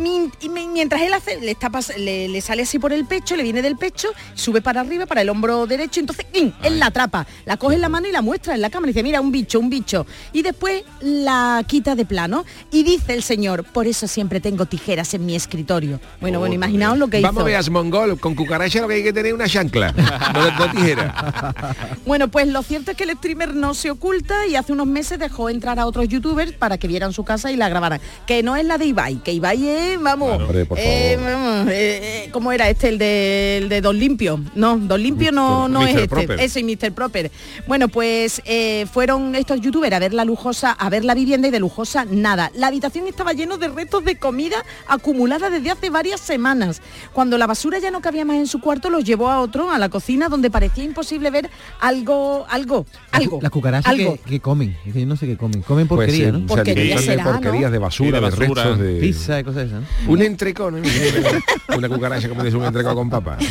mi- mientras él hace, le, está le, le sale así por el pecho, le viene del pecho, sube para arriba, para el hombro derecho, entonces ¡in! él la atrapa, la coge en la mano y la muestra en la cámara y dice, mira, un bicho, un bicho. Y después la quita de plano y dice el señor, por eso siempre tengo tijeras en mi escritorio. Bueno, bueno, imaginaos lo que Vamos a hizo. ver, Mongol, con cucaracha lo que hay que tener es una chancla, no tijera. Bueno, pues lo cierto es que el streamer no se oculta y hace unos meses dejó entrar a otros youtubers para que vieran su casa y la grabaran. Que no es la de Ibai, que Ibai es, vamos, Hombre, por eh, favor. vamos, eh, eh, ¿cómo era este? El de, el de Don Limpio. No, Don Limpio no, no es este. Proper. Ese y Mr. Proper. Bueno, pues eh, fueron estos youtubers a ver la lujosa, a ver la vivienda y de lujosa nada. La habitación estaba lleno de restos de comida acumulada desde hace varias semanas. Cuando la basura ya no cabía más en su cuarto, los llevó a otro, a la cocina, donde parecía imposible ver algo, algo, algo. Las cucarachas algo. que, que comen. Que yo no sé qué comen. Comen Pues, porquería, eh, ¿no? Porquería alimentan de ¿no? porquerías, de basura, Sí, de de, basura. restos de... Pizza y cosas de esas. ¿no? Un entrecón, ¿no? una cucaracha como dice un entrecón con papa.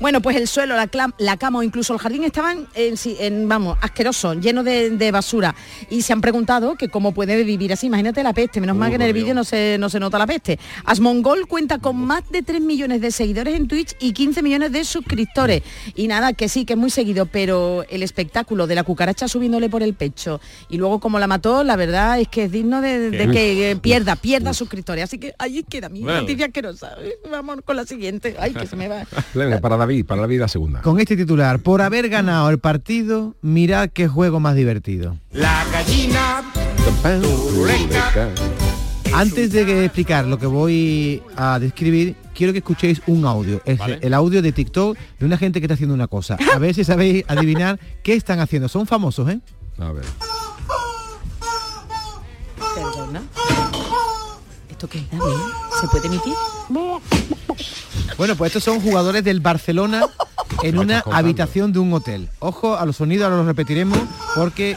Bueno, pues el suelo, la, la cama o incluso el jardín estaban, en, sí, en, vamos, asquerosos, llenos de, de basura. Y se han preguntado que cómo puede vivir así. Imagínate la peste. Menos mal que en el vídeo no se, no se nota la peste. Asmongol cuenta con más de 3 millones de seguidores en Twitch y 15 millones de suscriptores. Y nada, que sí, que es muy seguido, pero el espectáculo de la cucaracha subiéndole por el pecho y luego como la mató, la verdad es que es digno de, de que eh, pierda, pierda suscriptores. Así que ahí queda mi Bueno. noticia asquerosa. Vamos con la siguiente. Ay, que se me va. Venga, para David, para David la segunda. Con este titular, por haber ganado el partido, mirad qué juego más divertido. La gallina Antes de que explicar lo que voy a describir, quiero que escuchéis un audio. Es Vale. el audio de TikTok de una gente que está haciendo una cosa. A ver si sabéis adivinar qué están haciendo. Son famosos, ¿eh? A ver. ¿Esto qué es, David? ¿Se puede emitir? Bueno, pues estos son jugadores del Barcelona en una habitación de un hotel. Ojo a los sonidos, ahora los repetiremos porque...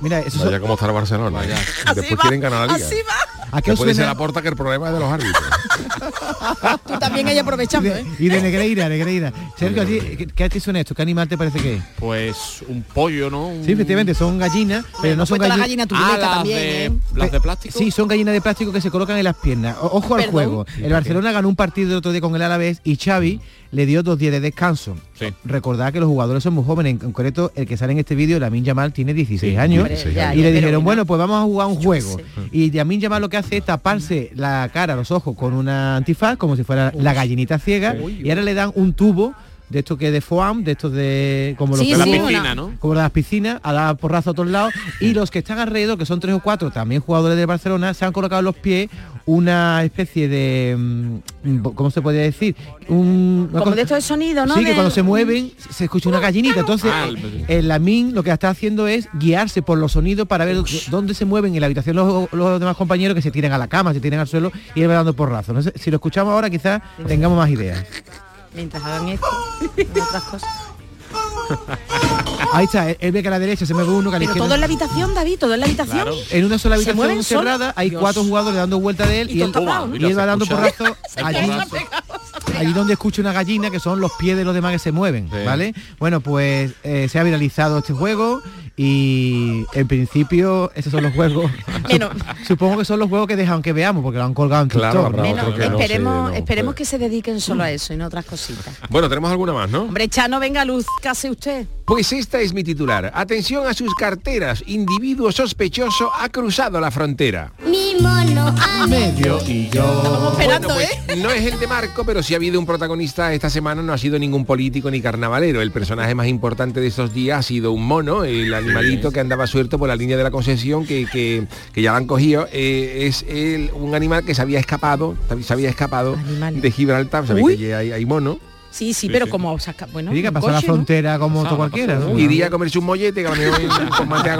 Mira, eso Vaya cómo está el Barcelona. ¿eh? Después va, quieren ganar la liga. Así va. ¿A qué os dice suena? la porta que el problema es de los árbitros. Tú también ahí Y aprovechando, ¿eh? y de Negreira, Negreira. Sergio, ¿a ti- ¿qué, qué ti suena esto? ¿Qué animal te parece que es? Pues un pollo, ¿no? Un- Sí, efectivamente, son gallinas, pero no Hemos son gallinas... gallina Ah, turuleta las también, de, ¿eh? las de plástico. Sí, son gallinas de plástico que se colocan en las piernas. O- Ojo al Perdón. juego. El Barcelona ganó un partido el otro día con el Alavés y Xavi le dio dos días de descanso. Sí. Recordad que los jugadores son muy jóvenes. En concreto, el que sale en este vídeo, Lamin Yamal, tiene 16 Sí, años. 16 ya, y ya, le dijeron, no. bueno, pues vamos a jugar un juego. sé. Y Lamin Yamal lo lo que hace es taparse la cara, los ojos con una antifaz, como si fuera la gallinita ciega, y ahora le dan un tubo de estos que de foam, de estos de como los Sí, sí, piscina, ¿no? como las piscinas, a dar porrazo a todos lados, y los que están alrededor, que son tres o cuatro, también jugadores de Barcelona, se han colocado en los pies una especie de mm, ¿cómo se podría decir? Un, Como cosa- de esto de sonido, ¿no? Sí, que De- cuando se mueven se escucha una gallinita. Entonces, Ah, eh, el Lamin lo que está haciendo es guiarse por los sonidos para ver dónde se mueven en la habitación los, los demás compañeros que se tiran a la cama, se tiran al suelo y él va dando. No sé, si lo escuchamos ahora quizás tengamos más ideas. Mientras hagan esto, otras cosas. Ahí está, él, ve que a la derecha se mueve uno, que a la Pero izquierda- todo en la habitación, David, todo en la habitación. En una sola ¿Se habitación solos? cerrada hay Dios. cuatro jugadores dando vuelta de él Y y, él, todo tapado, ¿no? y él va dando Se allí, allí donde escucha una gallina, que son los pies de los demás que se mueven, ¿vale? Bueno, pues eh, se ha viralizado este juego y en principio esos son los juegos. Supongo que son los juegos que dejan que veamos porque lo han colgado en Claro, esperemos, no, esperemos que se dediquen solo a eso y no a otras cositas. Bueno, tenemos alguna más, ¿no? Hombre, Chano, venga luz, ¿qué hace usted? Pues esta es mi titular. Atención a sus carteras. Individuo sospechoso ha cruzado la frontera. Mono a Medio y yo. Esperando, Bueno, ¿eh? pues, no es el de Marco, pero si ha habido un protagonista esta semana, no ha sido ningún político ni carnavalero. El personaje más importante de estos días ha sido un mono, el animalito que andaba suelto por la línea de la concesión, que, que- que ya lo han cogido. Eh, es el- un animal que se había escapado, se había escapado Animal. de Gibraltar, sabéis Uy. que allí hay, hay mono. Sí, sí, pero como saca, bueno, Diga, pasar la frontera como todo cualquiera. ¿no? Iría a comerse un mollete, que a con manteca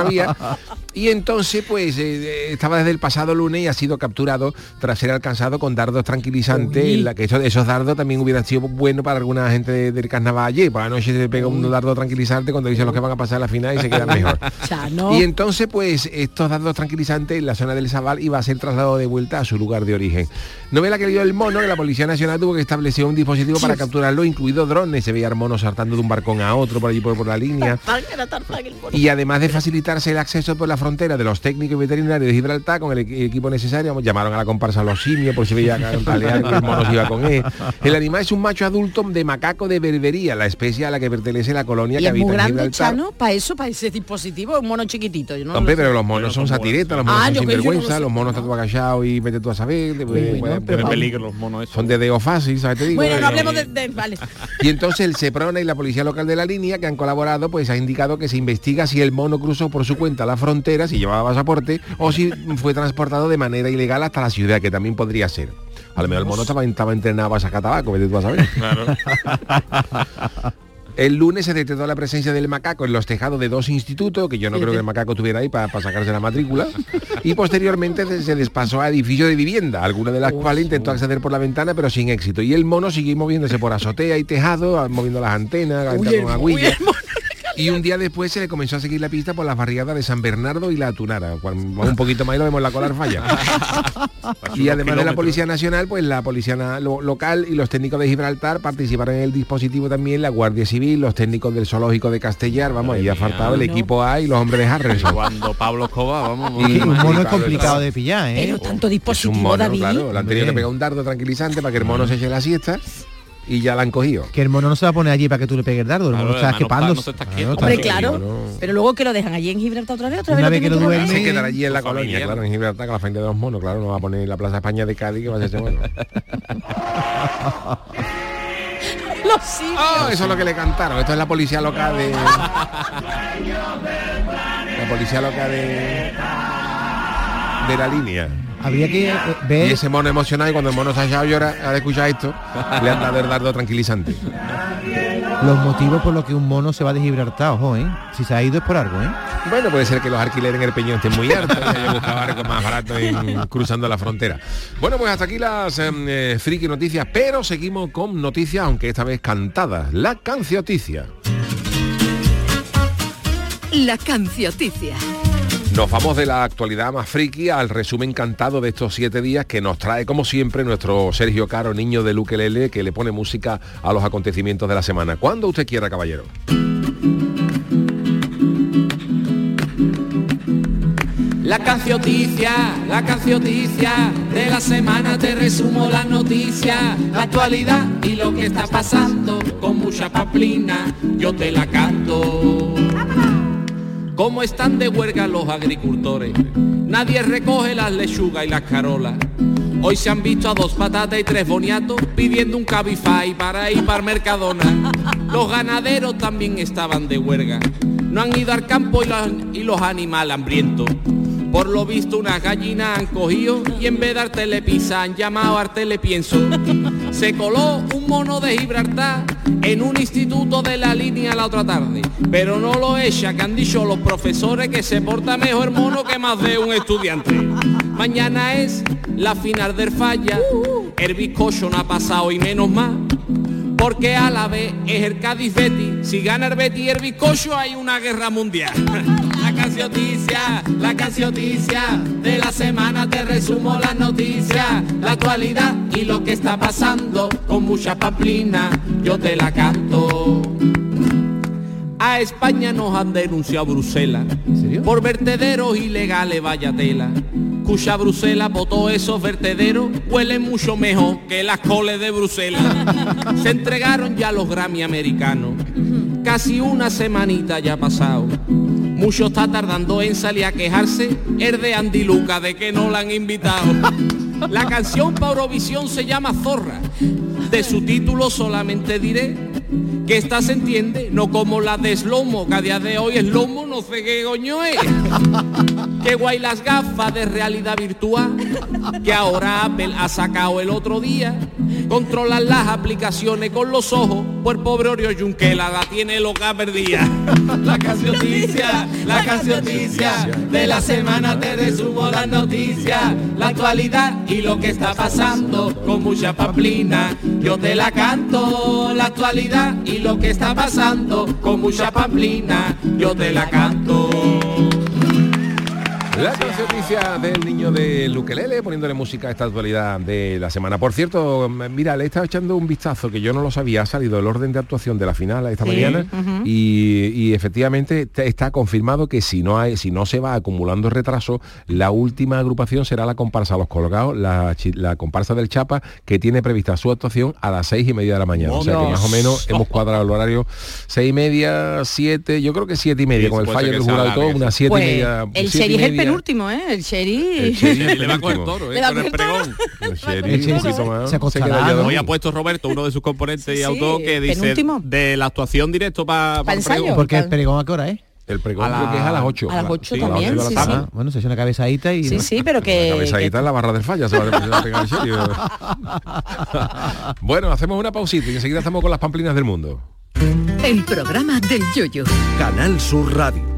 había. Y entonces, pues, eh, estaba desde el pasado lunes y ha sido capturado tras ser alcanzado con dardos tranquilizantes. en la que esos, esos dardos también hubieran sido buenos para alguna gente de- del carnaval ayer. Por la noche se pega un dardo tranquilizante cuando dicen los que van a pasar a la final y se quedan mejor. Chano. Y entonces, pues, estos dardos tranquilizantes en la zona del Zabal iba a ser trasladado de vuelta a su lugar de origen. Novela que dio el mono, que la Policía Nacional tuvo que establecer un dispositivo para capturarlo, incluido drones. Se veía al mono saltando de un barcón a otro por allí por, por la línea. Y además de facilitarse el acceso por la frontera de los técnicos y veterinarios de Gibraltar con el equi- equipo necesario, llamaron a la comparsa a los simios por si veía cantalear que el mono iba con él. El animal es un macho adulto de macaco de berbería, la especie a la que pertenece la colonia Y que es muy habita en grande, Gibraltar. Chano, para eso, para ese dispositivo, un mono chiquitito. Yo no Hombre, lo sé. pero los monos son satiretas, los monos Ah, son no lo sinvergüenza, los monos están agachados y vete tú a saber. de- bueno, vamos. peligro los monos esos. son de deo fácil, ¿sabes? Te digo, Bueno, no hablemos de, de- Vale. Y entonces el Seprona y la policía local de la línea que han colaborado pues ha indicado que se investiga si el mono cruzó por su cuenta la frontera, si llevaba pasaporte o si fue transportado de manera ilegal hasta la ciudad, que también podría ser. A lo mejor el mono estaba, estaba entrenado para sacar tabaco, vete tú a saber. El lunes se detectó la presencia del macaco en los tejados de dos institutos, que yo no creo que el macaco estuviera ahí para, sacarse la matrícula, y posteriormente se- se despasó a edificios de vivienda, alguna de las cuales intentó acceder por la ventana, pero sin éxito. Y el mono siguió moviéndose por azotea y tejado, a- moviendo las antenas, con agüilla. Y un día después se le comenzó a seguir la pista por las barriadas de San Bernardo y la Tunara. Cuando vamos un poquito más y lo vemos la colar falla. y además de la Policía Nacional, pues la Policía lo- Local y los técnicos de Gibraltar participaron en el dispositivo también, la Guardia Civil, los técnicos del Zoológico de Castellar, vamos, ahí ha faltado el no. equipo A y los hombres de Harrison. Cuando Pablo Escobar, vamos. Y- Un mono es complicado de pillar, ¿eh? Pero tanto Es un dispositivo, mono, David. claro. Le han tenido que pegar un dardo tranquilizante para que el mono se eche la siesta y ya la han cogido. Que el mono no se va a poner allí para que tú le pegues el dardo, el mono está escapando. Claro, Hombre, está- claro. Pero luego que lo dejan allí en Gibraltar otra vez, otra Una vez vez que lo. Se quedará allí en la colonia, familia. claro, en Gibraltar, con la familia de los monos, claro, no va a poner la Plaza España de Cádiz que va a ser ese mono. Los simios. Ah, eso es lo que le cantaron. Esto es la policía local de. La policía local de. De la línea. Habría que eh, Y ver ese mono emocionado y cuando el mono se ha echado a llorar al escuchar esto, le han dado el dardo tranquilizante. los motivos por los que un mono se va de Gibraltar, ojo, ¿eh? Si se ha ido es por algo, ¿eh? Bueno, puede ser que los alquileres en el Peñón estén muy altos, haya buscado algo más barato en- cruzando la frontera. Bueno, pues hasta aquí las em, eh, friki noticias, pero seguimos con noticias, aunque esta vez cantadas. La cancioticia. La cancioticia. Nos vamos de la actualidad más friki al resumen cantado de estos siete días que nos trae, como siempre, nuestro Sergio Caro, niño de Luque Lele, que le pone música a los acontecimientos de la semana. Cuando usted quiera, caballero. La cancioticia, la cancioticia, de la semana te resumo las noticias, la actualidad y lo que está pasando, con mucha paplina yo te la canto. Cómo están de huelga los agricultores. Nadie recoge las lechugas y las carolas. Hoy se han visto a dos patatas y tres boniatos pidiendo un cabify para ir para Mercadona. Los ganaderos también estaban de huelga. No han ido al campo y los, y los animales hambrientos. Por lo visto unas gallinas han cogido y en vez de Artele Pizza han llamado a Artele Pienso. Se coló un mono de Gibraltar en un instituto de la línea la otra tarde. Pero no lo echa, que han dicho los profesores que se porta mejor mono que más de un estudiante. Mañana es la final del falla. El bizcocho no ha pasado y menos más. Porque a la vez es el Cádiz Betty. Si gana el Betty y el bizcocho hay una guerra mundial. La cancioticia de la semana te resumo las noticias, la actualidad y lo que está pasando con mucha pamplina, yo te la canto. A España nos han denunciado Bruselas por vertederos ilegales, vaya tela. Cuya Bruselas votó esos vertederos, huelen mucho mejor que las coles de Bruselas. Se entregaron ya los Grammy americanos. Casi una semanita ya ha pasado. Mucho está tardando en salir a quejarse el de Andy Luca de que no la han invitado. La canción para Eurovisión se llama Zorra. De su título solamente diré que esta se entiende, no como la de Slomo, que a día de hoy es Lomo, no sé qué coño es. Qué guay las gafas de realidad virtual que ahora Apple ha sacado el otro día. Controlan las aplicaciones con los ojos, el pobre Orio Junquela la tiene loca perdida. La cancioticia, la cancioticia de la semana te resumo las noticias, la actualidad y lo que está pasando con mucha pamplina. Yo te la canto, la actualidad y lo que está pasando con mucha pamplina. Yo te la canto. La noticia del niño de Luquelele poniéndole música a esta actualidad de la semana. Por cierto, mira, le he estado echando un vistazo que yo no lo sabía, ha salido el orden de actuación de la final esta Sí, mañana y, y efectivamente te- está confirmado que si no hay, si no se va acumulando retraso, la última agrupación será la comparsa Los Colgados, la, comparsa del Chapa, que tiene prevista su actuación a las seis y media de la mañana. O sea que más o menos hemos cuadrado el horario seis y media, siete, yo creo que siete y media, Sí, con el fallo del jurado y todo, sí. siete Pues, y media. el siete y Sherry es el media. Penúltimo, ¿eh? El Sherry... Sherry Le va a coger toro, ¿eh? Con el pregón. El Sherry. Hoy ha puesto Roberto, uno de sus componentes y autor, que dice de la actuación directo para Pa' ensayo. Porque el pregón a qué hora es? El pregón A creo que es a las 8. a las ocho también, sí, Ah, bueno, se echa una cabezadita y... Sí, sí, pero que... La cabezadita que- en la barra del falla se va a pegar el Sherry. bueno, hacemos una pausita y enseguida estamos con las pamplinas del mundo. El programa del yoyo. Canal Sur Radio.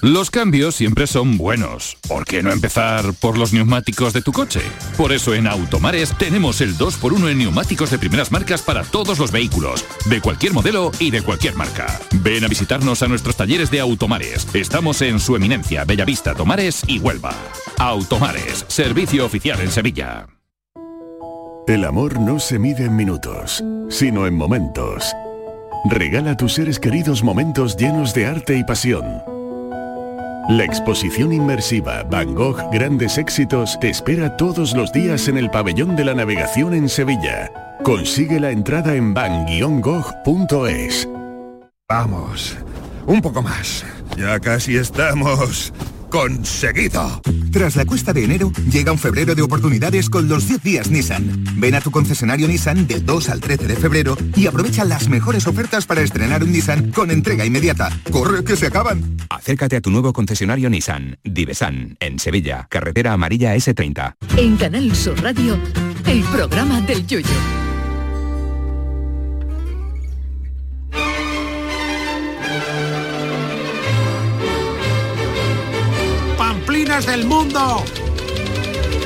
Los cambios siempre son buenos. ¿Por qué no empezar por los neumáticos de tu coche? Por eso en Automares tenemos el 2x1 en neumáticos de primeras marcas para todos los vehículos, de cualquier modelo y de cualquier marca. Ven a visitarnos a nuestros talleres de Automares. Estamos en su eminencia, Bellavista, Tomares y Huelva. Automares, servicio oficial en Sevilla. El amor no se mide en minutos, sino en momentos. Regala a tus seres queridos momentos llenos de arte y pasión. La exposición inmersiva Van Gogh Grandes Éxitos te espera todos los días en el Pabellón de la Navegación en Sevilla. Consigue la entrada en van-gogh.es. Vamos, un poco más. Ya casi estamos. ¡Conseguido! Tras la cuesta de enero, llega un febrero de oportunidades con los 10 días Nissan. Ven a tu concesionario Nissan del 2 al 13 de febrero y aprovecha las mejores ofertas para estrenar un Nissan con entrega inmediata. ¡Corre que se acaban! Acércate a tu nuevo concesionario Nissan, Divesan, en Sevilla, carretera amarilla S30. En Canal Sur Radio, el programa del yoyo. ¡Pamplinas del mundo!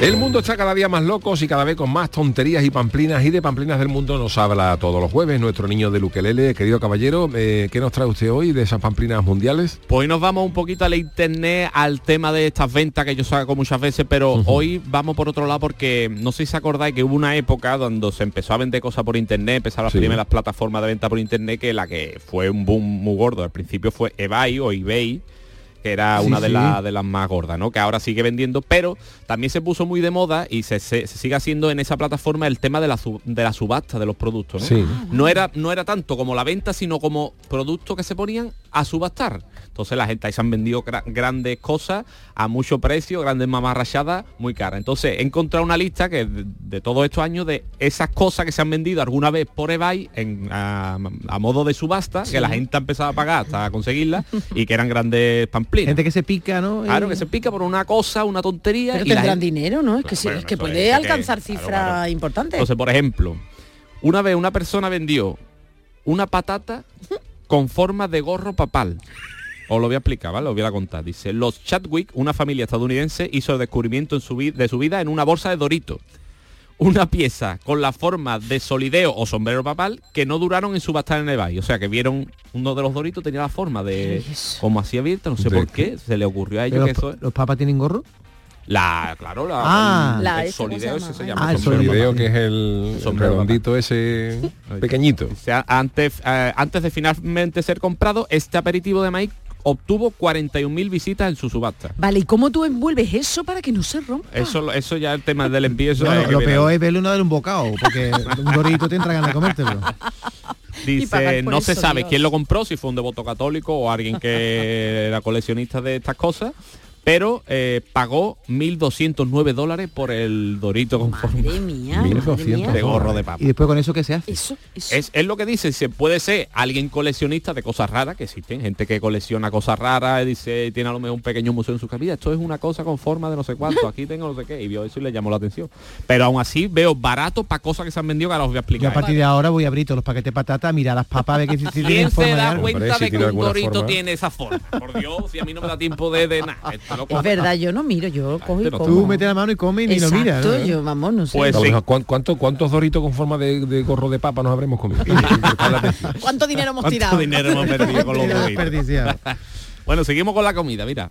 El mundo está cada día más loco y cada vez con más tonterías y pamplinas y de pamplinas del mundo nos habla todos los jueves nuestro niño de Luquelele, querido caballero, eh, ¿qué nos trae usted hoy de esas pamplinas mundiales? Pues hoy nos vamos un poquito al internet, al tema de estas ventas que yo saco muchas veces, pero hoy vamos por otro lado porque no sé si acordáis que hubo una época donde se empezó a vender cosas por internet, empezaron las Sí. primeras plataformas de venta por internet que la que fue un boom muy gordo. Al principio fue eBay o eBay que era Sí, una de, sí. la- de las más gordas, ¿no? Que ahora sigue vendiendo, pero también se puso muy de moda y se, se- se sigue haciendo en esa plataforma el tema de la, de la subasta de los productos, ¿no? Sí. No era, no era tanto como la venta, sino como productos que se ponían a subastar. Entonces la gente ahí se han vendido gra- grandes cosas a mucho precio, grandes mamarrachadas, muy caras. Entonces he encontrado una lista que de, de todos estos años de esas cosas que se han vendido alguna vez por eBay en, a, a modo de subasta, Sí. que la gente ha empezado a pagar hasta conseguirlas y que eran grandes pamplinas. Gente que se pica, ¿no? Claro, que se pica por una cosa, una tontería. Pero y tendrán gente- dinero, ¿no? Es que, sí, Bueno, es que eso puede es, que- alcanzar claro, cifras claro. importantes. Entonces, por ejemplo, una vez una persona vendió una patata con forma de gorro papal. Os lo voy a explicar, ¿vale? Os voy a contar. Dice, los Chadwick, una familia estadounidense, hizo el descubrimiento en su de su vida en una bolsa de Dorito. Una pieza con la forma de solideo o sombrero papal que no duraron en subastar en eBay. O sea, que vieron uno de los Doritos tenía la forma de como así abierta, no sé ¿De por qué? qué, se le ocurrió a ellos Pero que los, eso ¿Los papas tienen gorro? la, claro, la, Ah. el, La el esa, ¿cómo se solideo llama? ese se Ah, llama. el sombrero solideo, que es el Sombrero redondito ese pequeñito. O sea, antes, eh, antes de finalmente ser comprado, este aperitivo de maíz obtuvo 41.000 visitas en su subasta. Vale, ¿y cómo tú envuelves eso para que no se rompa? Eso, eso ya el tema del envío. eso No, hay que lo peor es verle uno dar un bocado, porque un dorito te entra ganas de comértelo. Dice, no se sabe Dios. quién lo compró, si fue un devoto católico o alguien que era coleccionista de estas cosas, pero eh, pagó 1.209 dólares por el dorito con forma Madre mía, madre mía. de gorro de papa. Y después con eso qué se hace? Eso, eso. Es, es lo que dice, se puede ser alguien coleccionista de cosas raras, que existen, gente que colecciona cosas raras, y dice, tiene a lo mejor un pequeño museo en su cabida, esto es una cosa con forma de no sé cuánto, aquí tengo no sé qué, y vio eso y le llamó la atención. Pero aún así veo barato para cosas que se han vendido que ahora os voy a Yo a explicar. partir de ahora voy a abrir todos los paquetes de patata, mirar las papas, ver que si, si ¿Quién forma se de da cuenta de que un dorito forma. tiene esa forma? Por Dios, si a mí no me da tiempo de, de nada. Es verdad, yo no miro, yo cojo y no como. Tú metes la mano y comes y ni lo miras. ¿no? yo, vamos, no sé. Pues A lo sí. mejor, ¿cuán- cuánto- ¿Cuántos doritos con forma de, de gorro de papa nos habremos comido? ¿Cuánto dinero hemos ¿Cuánto tirado? dinero hemos perdido con los Dinero doritos? desperdiciado. bueno, seguimos con la comida, mira.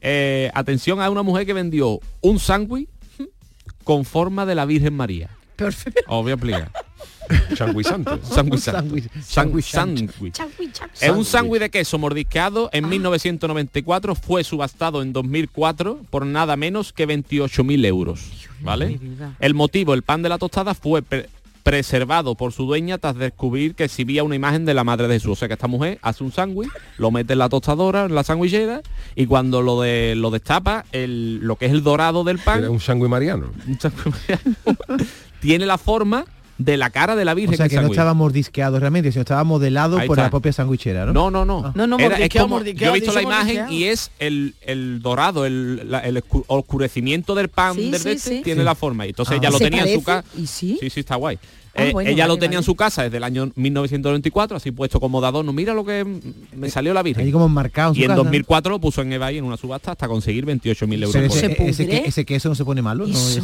Eh, atención a una mujer que vendió un sándwich con forma de la Virgen María. Perfecto. Os voy a explicar. Sándwich santo. Sándwich santo. Sándwich. Sándwich Sándwich. sándwich. Es un sándwich de queso mordisqueado en 1994, fue subastado en 2004 por nada menos que 28.000 euros. ¿Vale? El motivo, el pan de la tostada, fue pre- preservado por su dueña tras descubrir que exhibía una imagen de la madre de Jesús. O sea que esta mujer hace un sándwich, lo mete en la tostadora, en la sandwichera, y cuando lo, de, lo destapa, el, lo que es el dorado del pan, Era un sándwich mariano. un sándwich tiene la forma de la cara de la Virgen. O sea que no estaba mordisqueado realmente, sino estaba modelado Ahí por está. la propia sandwichera, ¿no? No, no, no. No, no, Era- es como- mordisqueado, yo he visto la imagen y es el, el dorado, el, la- el oscurecimiento del pan Sí, del sí, este, sí. tiene Sí. la forma. Y entonces Ah. ella lo ¿Se tenía en su casa. parece? Sí, sí, está guay. Ah, Eh, bueno, ella lo vale, tenía en su casa desde el año 1994, así puesto como de adorno. Mira lo que me salió la Virgen. Ahí como enmarcado en su y en casa. 2004 lo puso en eBay en una subasta hasta conseguir 28.000 euros. Pero por ese, él. ¿Se ese, ese queso no se pone malo, ¿no? Eso.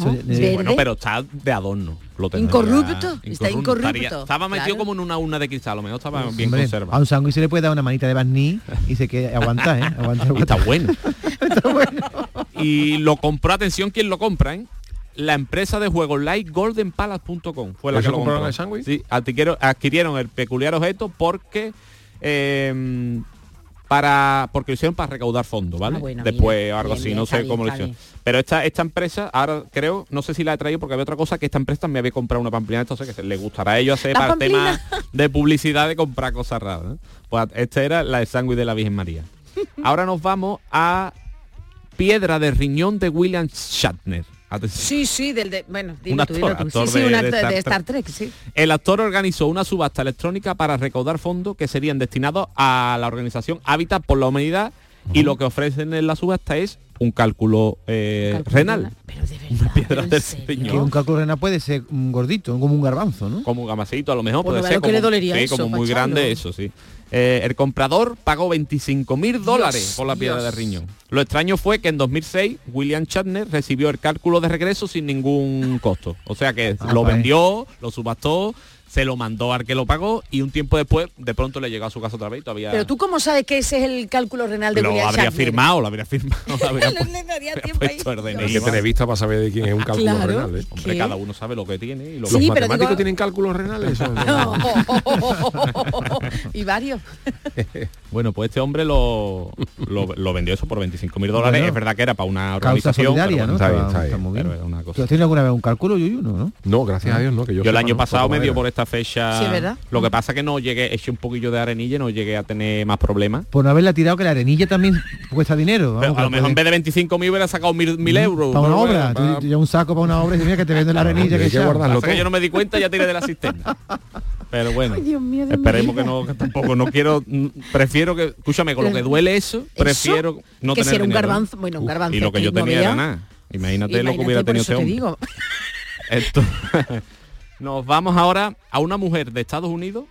Bueno, pero está de adorno. Lo Incorrupto, está incorrupto, Estaría- estaba metido claro. como en una urna de cristal, a lo mejor estaba bien Hombre, conservado. a un sándwich se le puede dar una manita de barniz y se queda aguanta, ¿eh? Aguanta, Y está bueno. Y lo compró, atención, ¿quién lo compra? eh? La empresa de juegos Light goldenpalace.com fue la ¿Eso que lo compraron el sándwich? Sí, adquirieron, adquirieron el peculiar objeto porque eh, para porque lo hicieron para recaudar fondos, ¿vale? Ah, bueno, Después mira, algo bien, así, bien, no sé bien, cómo lo está hicieron. Pero esta, esta empresa, ahora creo, no sé si la he traído porque había otra cosa que esta empresa me había comprado una pamplina, entonces que se- le gustará a ellos hacer La para el tema de publicidad de comprar cosas raras. ¿no? Pues esta era la de sándwich de la Virgen María. Ahora nos vamos a Piedra de riñón de William Shatner. Atención. Sí, sí, del de, bueno, Un tú, actor, dilo tú. actor sí, sí, un de actor Star de Star Trek, sí. El actor organizó una subasta electrónica para recaudar fondos que serían destinados a la organización Hábitat por la Humanidad y lo que ofrecen en la subasta es un cálculo, eh, Cálculo renal. renal. Pero de una piedra del riñón. Que un cálculo renal puede ser un gordito, como un garbanzo, ¿no? Como un gamacito, a lo mejor puede ser como, le dolería sí, eso, como muy grande eso, sí. Eh, el comprador pagó 25 mil dólares por la piedra Dios. de riñón. Lo extraño fue que en 2006 William Shatner recibió el cálculo de regreso sin ningún costo. O sea que Ah, lo pues. vendió, lo subastó, se lo mandó al que lo pagó y un tiempo después de pronto le llegó a su casa otra vez y todavía Pero tú cómo sabes que ese es el cálculo renal de lo William habría Shatner? firmado, lo habría firmado, lo habría pu- Le daría habría tiempo ahí. puesto el DNI. Hay que tener vista para saber de quién es un cálculo Claro. renal. ¿eh? Hombre, cada uno sabe lo que tiene y lo ¿Los matemáticos digo- tienen cálculos renales? y varios. Bueno, pues este hombre lo, lo, lo vendió eso por 25 mil dólares. Bueno. es verdad que era para una organización. pero ¿no? Está bien, está bien. muy bien. pero era una cosa. ¿Tú has tenido alguna vez un cálculo, Yuyu? No, ¿no? No, gracias a Dios, no. Que yo, Yo el año pasado me dio por esta fecha. Sí, ¿verdad? Lo que pasa que no llegué, eché un poquillo de arenilla y no llegué a tener más problemas. Por no haberla tirado, que la arenilla también cuesta dinero. Pero a lo mejor en vez de 25 mil hubiera sacado mil, mil euros. Para una obra, tú- tú llevas un saco para una obra y mira que te vende la arenilla que que guardarlo que yo no me di cuenta y ya tiré de la cisterna. Pero bueno, Ay, Dios mío de mi esperemos que no, que tampoco no quiero, mm, prefiero que, escúchame, con lo que duele eso, prefiero no que tener si era un garbanzo, bueno, un garbanzo Y lo que yo no tenía vea. era nada. Imagínate, lo que hubiera tenido eso ese te hombre. digo. Esto- Nos vamos ahora a una mujer de Estados Unidos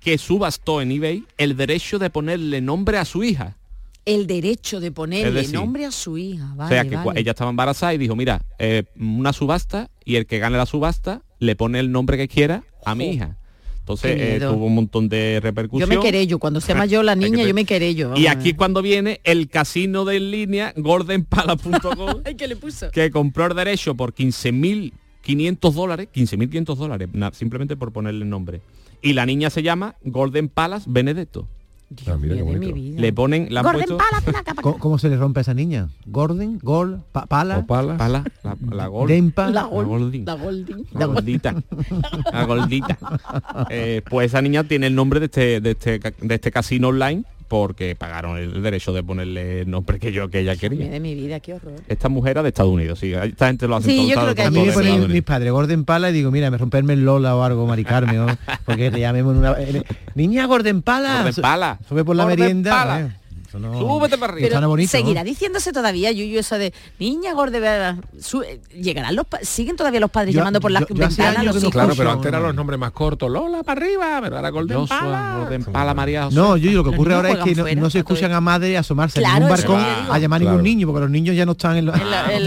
que subastó en eBay el derecho de ponerle nombre a su hija. El derecho de ponerle decir, nombre a su hija. Vale, o sea que vale. ella estaba embarazada y dijo, mira, eh, una subasta y el que gane la subasta le pone el nombre que quiera a mi hija. Entonces eh, tuvo un montón de Yo repercusión. me querello, cuando sea mayor la niña, yo me querello. Y vamos a aquí cuando viene el casino de en línea, goldenpala.com, que compró el derecho por 15.500 dólares, 15.500 dólares, na- simplemente por ponerle el nombre. Y la niña se llama Golden Palace Benedetto. Ah, mira qué bonito. Le ponen, la Gordon puesto- Pala, ¿Cómo, cómo se le rompe a esa niña? ¿Gordon? ¿Gol? Pa- ¿Pala? O palas. Pala, la, la gol- Dempa. La la gol-. La Golding. La gordita. La gordita. Eh, pues esa niña tiene el nombre de este, de este, de este casino online porque pagaron el derecho de ponerle el nombre que yo que ella quería. de mi vida, qué horror. Esta mujer era de Estados Unidos, sí. Esta gente lo hace Sí, yo creo que A mí me ponen mis padres Gordon Pala y digo, mira, me romperme el Lola o algo, Mari Carmen, porque te llamemos en una... Niña Gordon Pala. Gordon Pala. Sube por la Gordon merienda. Pala. eh, eso no- Súbete para arriba. Pero- bonito, seguirá ¿no? diciéndose todavía, Yuyu, eso de niña gorda, su- llegarán los pa- siguen todavía los padres Yo- llamando por las yo- yo ventanas a años los que no hijos. Claro, pero antes eran los nombres más cortos. Lola para arriba, pero ahora Golden Joshua, Pala. Golden Pala, María José. No, yo lo que ocurre ahora es que no, fuera, no se a escuchan a madre asomarse Claro, en un eso balcón te digo. a llamar Claro. ningún niño, porque los niños ya no están en, la- En la- en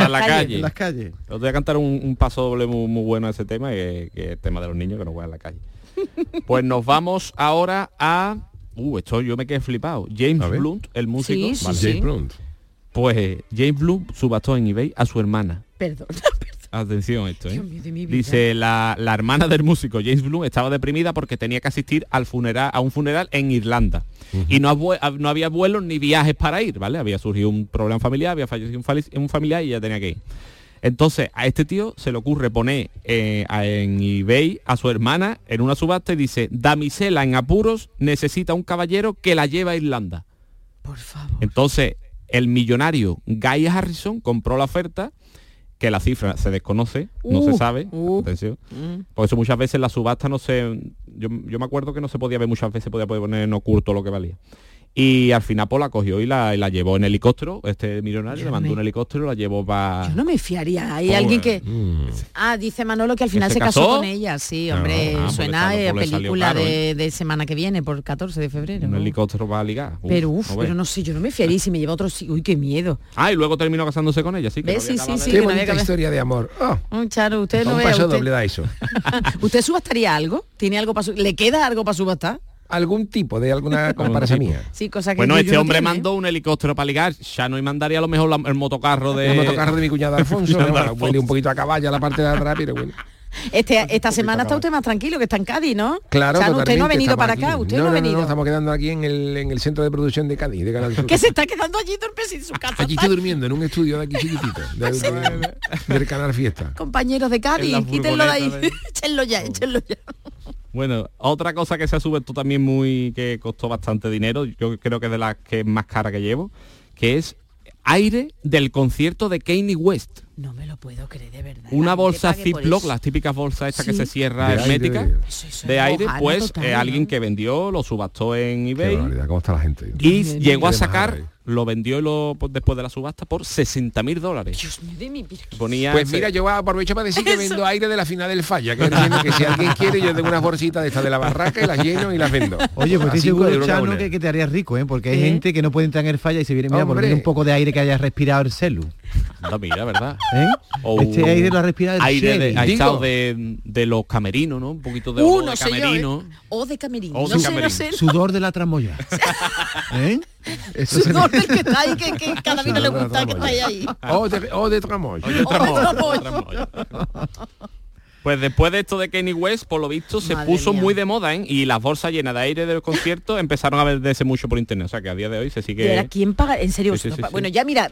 las calles. Os voy a cantar un, un paso doble muy, muy bueno a ese tema, que, que el tema de los niños que no juegan en la calle. Pues nos vamos ahora a... Uh, esto yo me quedé flipado. James. Blunt, el músico. Sí, sí, Vale, sí. James Blunt. Pues eh, James Blunt subastó en eBay a su hermana. Perdón. Atención esto, ¿eh? Dios mío de mi vida. Dice la, la hermana del músico James Blunt estaba deprimida porque tenía que asistir al funeral a un funeral en Irlanda y no, no había vuelos ni viajes para ir, ¿vale? Había surgido un problema familiar, había fallecido un familiar y ya tenía que ir. Entonces a este tío se le ocurre poner eh, a- en eBay a su hermana en una subasta y dice damisela en apuros necesita un caballero que la lleve a Irlanda. Por favor. Entonces, el millonario Guy Harrison compró la oferta, que la cifra se desconoce, no Uh, se sabe, uh. atención. Mm. Por eso muchas veces la subasta no se... Yo, yo me acuerdo que no se podía ver muchas veces, podía poner en oculto lo que valía. Y al final pues la cogió y la, y la llevó en helicóptero, este millonario Yo le mandó me- un helicóptero, la llevó para... Yo no me fiaría. Hay alguien que... Mm. Ah, dice Manolo que al ¿Que final se se casó? casó? con ella. Sí, Ah, hombre, ah, suena salió película caro, de, de semana que viene, por 14 de febrero. Un ¿no? helicóptero para ligar. Uf, Pero uff, no ves. pero no sé, yo no me fiaría y si me lleva otro sí- Uy, qué miedo. Ah, y luego terminó casándose con ella, sí. que Sí, sí, Qué que no había bonita que- historia de amor. Oh, Oh, Charo, usted no un paso doble da eso. ¿Usted subastaría algo? ¿Tiene algo para su... ¿Le queda algo para subastar? Algún tipo de alguna comparsa mía. Sí, cosa que Bueno, este no hombre tiene, ¿eh? mandó un helicóptero para ligar, ya no y mandaría a lo mejor la- el motocarro de... El motocarro de mi cuñada Alfonso, huele un poquito a caballo la parte de atrás, pero bueno. Este, esta semana está usted más tranquilo, que está en Cádiz, ¿no? Claro, usted no ha venido para aquí. acá, usted no, no, ha no, no, venido. no, estamos quedando aquí en el, en el centro de producción de Cádiz, de Canal Sur. Que se está quedando allí en su casa. Aquí estoy durmiendo en un estudio de aquí chiquitito, de- de- del Canal Fiesta. Compañeros de Cádiz, quítenlo de ahí. échenlo ya, échenlo ya. Bueno, otra cosa que se ha subido también muy, que costó bastante dinero, yo creo que es de las que es más cara que llevo, que es aire del concierto de Kanye West. No me lo puedo creer, de verdad. Una bolsa Ziploc, las típicas bolsas estas que se cierra De aire, hermética, de- Eso- eso de es aire, pues total, eh, ¿no? alguien que vendió, lo subastó en Qué eBay barbaridad, cómo está la gente. y llegó a sacar lo vendió y lo, pues, después de la subasta por 60 mil dólares. Dios mío de mi vida. Ponía Pues ese- mira, yo aprovecho para decir que vendo aire de la final del falla, que, si alguien quiere, yo tengo unas bolsitas de estas de la barraca y las lleno y las vendo. Oye, pues estoy seguro, Chano, que, que te harías rico, ¿eh? Porque hay ¿Eh? gente que no puede entrar en el falla y se viene, mira, por Hombre. menos un poco de aire que haya respirado el celu. Anda, mira, ¿verdad? ¿Eh? O Este aire lo ha respirado el aire de, de, de los camerinos, ¿no? Un poquito de, Uh, no de yo, ¿eh? camerino. O de camerino. O de no sé, camerino. no sé. Sudor de la tramoya. ¿Eh? Eso Sudor del que está ahí, que, que cada vez no le gusta que ahí. O de, o de tramoya. O de tramoya. Pues después de esto de Kanye West, por lo visto, se Madre puso mía. muy de moda, ¿eh? Y las bolsas llenas de aire del concierto empezaron a venderse mucho por internet. O sea que a día de hoy se ¿De sigue... verdad, ¿Quién paga? En serio, Sí, sí, no sí, pa- sí. bueno, ya mira,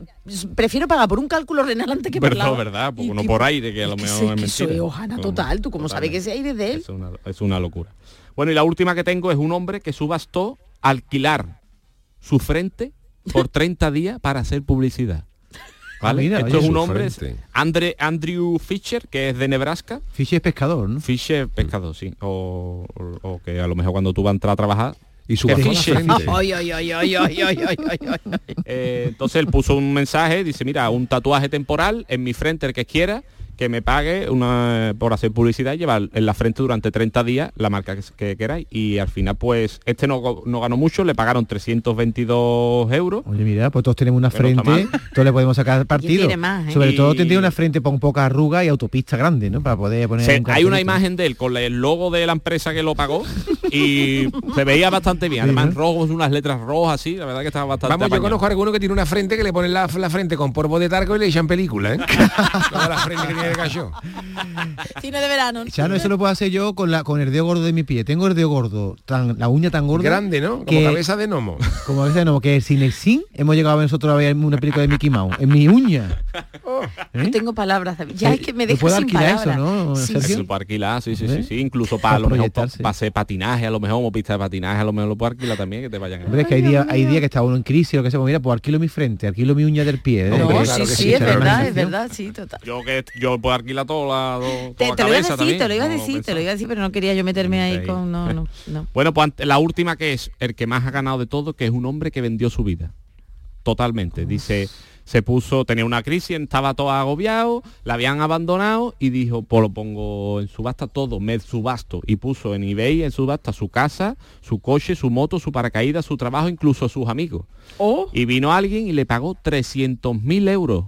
prefiero pagar por un cálculo renal antes que por la verdad, porque Y- y- por aire, que a lo es mejor es que eso mentira. es hojana Pero- total, tú como sabes que ese aire es de él. Es una, es una locura. Bueno, y la última que tengo es un hombre que subastó alquilar su frente por 30 días para hacer publicidad. Ah, Esto es un hombre, Andre, Andrew Fisher, que es de Nebraska. Fisher es pescador, ¿no? Fisher mm. pescador, sí. O, o, que a lo mejor cuando tú vas a entrar a trabajar... Y su Entonces él puso un mensaje, dice, mira, un tatuaje temporal en mi frente, el que quiera, que me pague una, por hacer publicidad y llevar en la frente durante 30 días la marca que, que queráis. Y al final, pues, este no, no ganó mucho, le pagaron 322 euros. Oye, mira, pues todos tenemos una no frente, mal. todos le podemos sacar partido. tiene más, ¿eh? Sobre Y- todo tendría una frente con poca arruga y autopista grande, ¿no? Para poder poner Se- un hay una imagen de él con el logo de la empresa que lo pagó y se veía bastante bien. Además, en rojo, unas letras rojas, así, la verdad que estaba bastante Vamos, yo conozco a alguno que tiene una frente que le ponen la, la frente con polvo de tarco y le echan película, ¿eh? Toda la frente que tiene de cacho. Cine de verano. Chano, eso lo puedo hacer yo con la con el dedo gordo de mi pie. Tengo el dedo gordo, tan, la uña tan gorda. Grande, ¿no? Como que- cabeza de gnomo. Como cabeza de gnomo, que sin el sin hemos llegado a ver nosotros a ver una película de Mickey Mouse. En mi uña. No tengo palabras, David. Ya Eh, es que me ¿lo deja puedo sin alquilar palabras. eso, no, Sí, alquilar, sí, sí, ¿Eh? sí, sí. Incluso para Para a lo mejor pa- proyectarse. pase patinaje, a lo mejor como pista de patinaje, a lo mejor lo puede alquilar también, que te vayan a Hombre, es que hay días hay días que está uno en crisis o lo que sea. Pues mira, pues alquilo mi frente, alquilo mi uña del pie. ¿eh? No, sí, claro que sí, es verdad, es verdad, sí, total. Yo que yo puedo alquilar toda la, Te, toda la te lo iba a cabeza decir, te lo iba a no decir, te lo iba a decir, pero no quería yo meterme ahí Ahí. con... No, no, no. Bueno, pues la última que es el que más ha ganado de todo, que es un hombre que vendió su vida. Totalmente. Dice, se puso, tenía una crisis, estaba todo agobiado, la habían abandonado y dijo, pues lo pongo en subasta todo, me subasto. Y puso en eBay en subasta su casa, su coche, su moto, su paracaídas, su trabajo, incluso sus amigos. Oh. Y vino alguien y le pagó 300.000 euros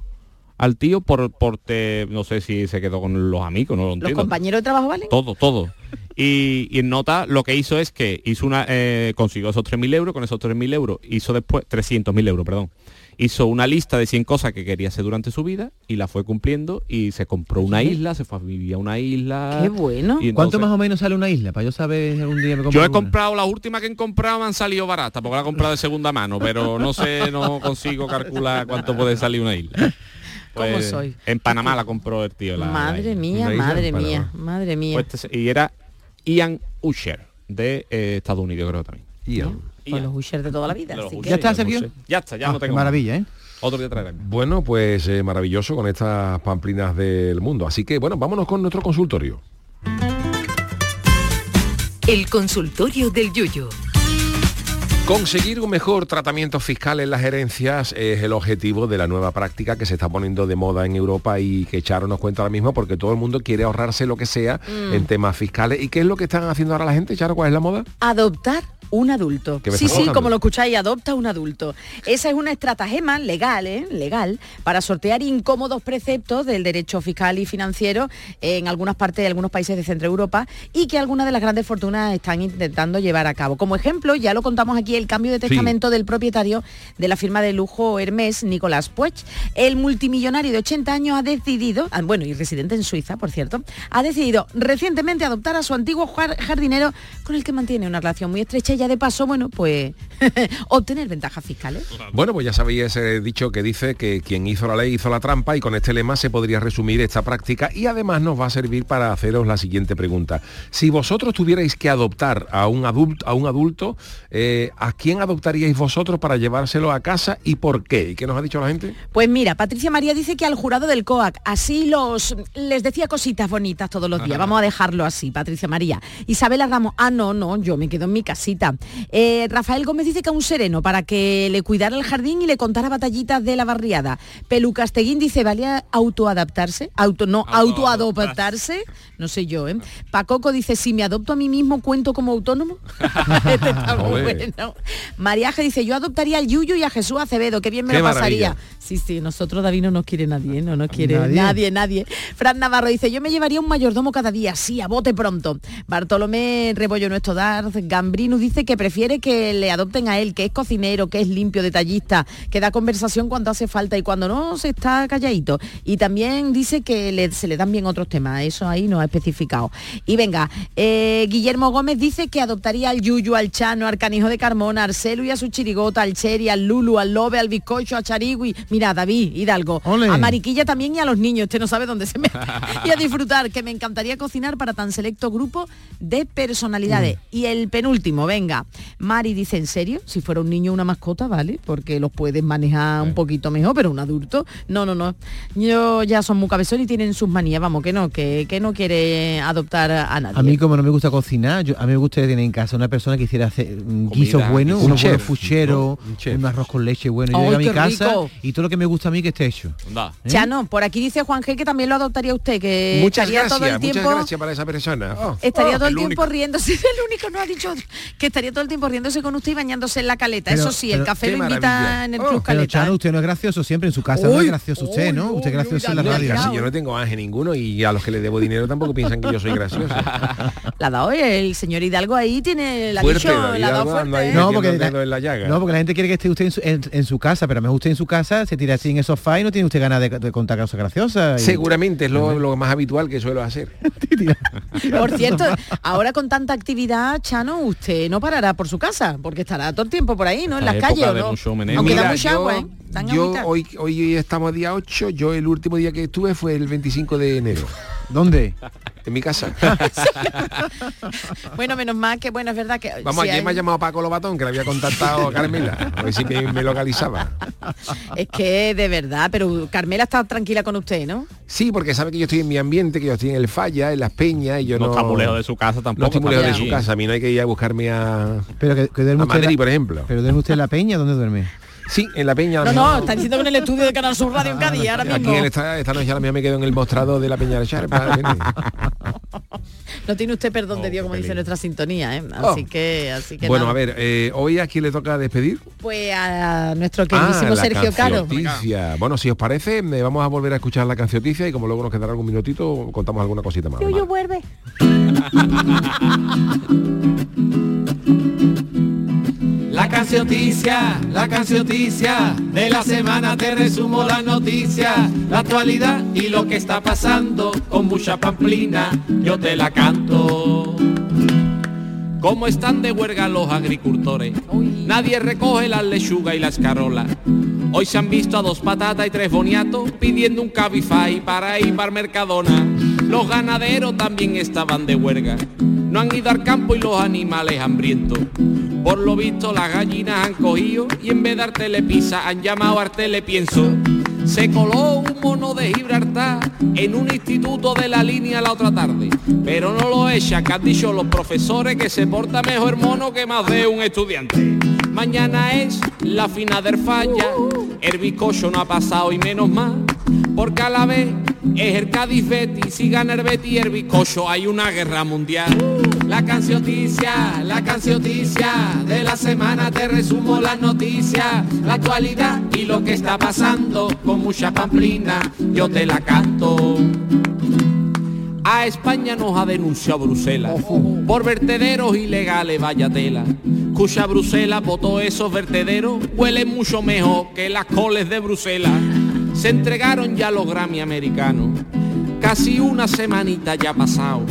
al tío por, por te- no sé si se quedó con los amigos, no lo ¿Los entiendo. compañeros de trabajo valen? Todo, todo. Y, y en nota lo que hizo es que hizo una eh, consiguió esos 3.000 euros, con esos 3.000 euros hizo después, 300.000 euros, perdón. Hizo una lista de 100 cosas que quería hacer durante su vida y la fue cumpliendo y se compró una isla, se fue a vivir a una isla. Qué bueno. Y ¿Cuánto entonces- más o menos sale una isla? Para yo saber si algún día me Yo he alguna. comprado, la última que he comprado me han salido baratas, porque la he comprado de segunda mano, pero no sé, no consigo calcular cuánto puede salir una isla. ¿Cómo Pues, soy? En Panamá la compró el tío. la- Madre mía, madre mía, madre mía. Pues este se- y era Ian Usher, de eh, Estados Unidos, creo también. Ian. Con los Usher de toda la vida. Así que- ¿Ya está, Sergio? Ya está, ya Ah, no qué tengo. maravilla, ¿eh? Otro día. Bueno, pues eh, maravilloso con estas pamplinas del mundo. Así que bueno, vámonos con nuestro consultorio. El consultorio del Yuyo. Conseguir un mejor tratamiento fiscal en las herencias es el objetivo de la nueva práctica que se está poniendo de moda en Europa y que Charo nos cuenta ahora mismo porque todo el mundo quiere ahorrarse lo que sea Mm. en temas fiscales. ¿Y qué es lo que están haciendo ahora la gente, Charo? ¿Cuál es la moda? Adoptar un adulto. ¿Qué me Sí, sí, contando? como lo escucháis, adopta un adulto. Esa es una estratagema legal, ¿eh? legal, para sortear incómodos preceptos del derecho fiscal y financiero en algunas partes de algunos países de Centro Europa y que algunas de las grandes fortunas están intentando llevar a cabo. Como ejemplo, ya lo contamos aquí, el cambio de testamento del propietario de la firma de lujo Hermès, Nicolás Puech. El multimillonario de 80 años ha decidido, ah, bueno, y residente en Suiza, por cierto, ha decidido recientemente adoptar a su antiguo jar- jardinero con el que mantiene una relación muy estrecha y ya de paso, bueno, pues obtener ventajas fiscales. Bueno, pues ya sabéis ese dicho que dice que quien hizo la ley hizo la trampa y con este lema se podría resumir esta práctica y además nos va a servir para haceros la siguiente pregunta. Si vosotros tuvierais que adoptar a un adulto, a un adulto eh, ¿a quién adoptaríais vosotros para llevárselo a casa y por qué? ¿Y qué nos ha dicho la gente? Pues mira, Patricia María dice que al jurado del COAC, así los les decía cositas bonitas todos los días. Vamos a dejarlo así, Patricia María. Isabela Ramos, ah, no, no, yo me quedo en mi casita. Eh, Rafael Gómez dice que a un sereno para que le cuidara el jardín y le contara batallitas de la barriada. Pelu Casteguín dice, ¿valía autoadaptarse? Auto, no, autoadoptarse. No sé yo, ¿eh? Pacoco dice, si me adopto a mí mismo, ¿cuento como autónomo? Este está muy Joder. Bueno. Mariaje dice, yo adoptaría al Yuyu y a Jesús Acevedo, que bien me Qué lo pasaría. maravilla. Sí, sí, nosotros David no nos quiere nadie, no nos quiere nadie, Nadie. nadie. Fran Navarro dice, yo me llevaría un mayordomo cada día, sí, a bote pronto. Bartolomé Rebollo Nuestro Darth, Gambrino dice que prefiere que le adopten a él, que es cocinero, que es limpio, detallista, que da conversación cuando hace falta y cuando no se está calladito. Y también dice que le- se le dan bien otros temas, eso ahí no ha especificado. Y venga, eh, Guillermo Gómez dice que adoptaría al Yuyu, al Chano, al Canijo de Carmona, al Celu y a su chirigota, al Cheri, al Lulu, al Lobe, al Bizcocho, a Charigui. Mira, David, Hidalgo. A Mariquilla también y a los niños, usted no sabe dónde se me... y a disfrutar, que me encantaría cocinar para tan selecto grupo de personalidades. Y el penúltimo, venga. Mari dice, ¿en serio? Si fuera un niño una mascota, ¿vale? Porque los puedes manejar un poquito mejor, pero un adulto, no, no, no. Yo ya son muy cabezones y tienen sus manías, vamos, que no, que, que no quiere adoptar a nadie. A mí como no me gusta cocinar, yo, a mí me gustaría tener en casa una persona que hiciera hacer mm, guisos buenos, un unos buenos chef, fucheros. Un chef. un arroz con leche bueno. Yo ¡Ay, llego a mi casa rico! y todo lo que me gusta a mí que esté hecho. ¿Eh? Chano, por aquí dice Juan G que también lo adoptaría usted, que muchas estaría gracias, todo el muchas tiempo gracias para esa persona. Oh, Estaría oh, todo el, el tiempo único. riéndose, el único no ha dicho que estaría todo el tiempo riéndose con usted y bañándose en la caleta. Pero- Eso sí, el pero- café lo invita maravilla. en el Oh, Club Pero Caleta. Chano, usted no es gracioso siempre en su casa, no es gracioso usted, ¿no? Usted es gracioso en la radio. yo no tengo ángel ninguno y a los que le debo dinero tampoco piensan que yo soy gracioso. La ha dado el señor Hidalgo ahí tiene la Fuerte, dicho, la ha dado Hidalgo anda fuerte. ¿eh? No, porque el la, en la llaga. no, porque la gente quiere que esté usted en su, en- en su casa, pero a lo mejor usted en su casa se tira así en el sofá y no tiene usted ganas de, de contar cosas graciosas. y- Seguramente es lo, lo más habitual que suelo hacer. Por cierto, ahora con tanta actividad, Chano, usted no parará por su casa, porque estará todo el tiempo por ahí, ¿no? En las calles, época ¿o de ¿no? Aunque da mucha agua, ¿eh? Yo agüita. hoy, hoy estamos día 8, yo el último día que estuve fue el 25 de enero. ¿Dónde? En mi casa. Bueno, menos mal que, bueno, es verdad que... Vamos, si aquí hay- me ha llamado Paco Lobatón, que le había contactado a Carmela, a ver si me, me localizaba. Es que de verdad, pero Carmela está tranquila con usted, ¿no? Sí, porque sabe que yo estoy en mi ambiente, que yo estoy en el falla, en las peñas, y yo No no... está muy lejos de su casa tampoco, No estoy muy lejos de su casa, a mí no hay que ir a buscarme a, Pero que, que duerme a Madrid, la- por ejemplo. Pero duerme usted en la peña, ¿dónde duerme? Sí, en la peña. No, no, está diciendo que en el estudio de Canal Sur Radio en Cádiz, ahora Aquí mismo. en esta, esta noche a la mía me quedo en el mostrado de la Peña de Charpa. No tiene usted perdón de Dios, como dice nuestra sintonía, ¿eh? Oh. Así que, así que bueno, a ver, eh, hoy a quién le toca despedir. Pues a nuestro queridísimo Ah, Sergio Caro. Bueno, si os parece, eh, vamos a volver a escuchar la cancioticia y como luego nos quedará algún minutito, contamos alguna cosita más. Yuyu vuelve. La cancioticia, la cancioticia, de la semana te resumo las noticias, la actualidad y lo que está pasando, con mucha pamplina yo te la canto. ¿Cómo están de huelga los agricultores? Nadie recoge las lechugas y las carolas. Hoy se han visto a dos patatas y tres boniatos pidiendo un cabify para ir para Mercadona. Los ganaderos también estaban de huelga. No han ido al campo y los animales hambrientos. Por lo visto las gallinas han cogido y en vez de Artele Pisa han llamado a Artele Pienso. Se coló un mono de Gibraltar en un instituto de la línea la otra tarde. Pero no lo echa, que han dicho los profesores que se porta mejor mono que más de un estudiante. Mañana es la final del falla, el bizcocho no ha pasado y menos más, porque a la vez es el Cádiz Betis, si gana el Betis y el bizcocho hay una guerra mundial. La cancioticia, la cancioticia, de la semana te resumo las noticias, la actualidad y lo que está pasando, con mucha pamplina yo te la canto. A España nos ha denunciado Bruselas por vertederos ilegales, vaya tela. Escucha Bruselas, votó esos vertederos, huelen mucho mejor que las coles de Bruselas. Se entregaron ya los Grammy americanos, casi una semanita ya pasado.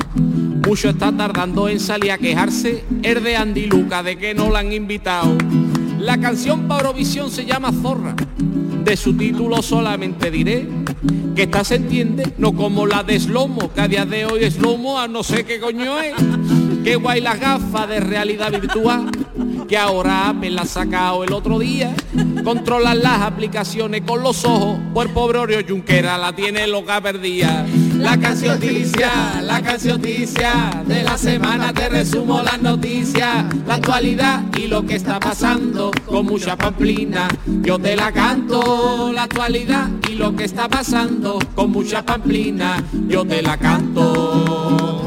Mucho está tardando en salir a quejarse el de Andy Luca de que no la han invitado. La canción para Eurovisión se llama Zorra. De su título solamente diré que esta se entiende, no como la de Slomo, que a día de hoy es Slomo a no sé qué coño es. Que guay las gafas de realidad virtual que ahora Apple la ha sacado el otro día. Controlan las aplicaciones con los ojos, por pobre Oreo Junquera la tiene loca perdida. La cancioticia, la cancioticia de la semana te resumo las noticias, la actualidad y lo que está pasando con mucha pamplina. Yo te la canto, la actualidad y lo que está pasando con mucha pamplina. Yo te la canto.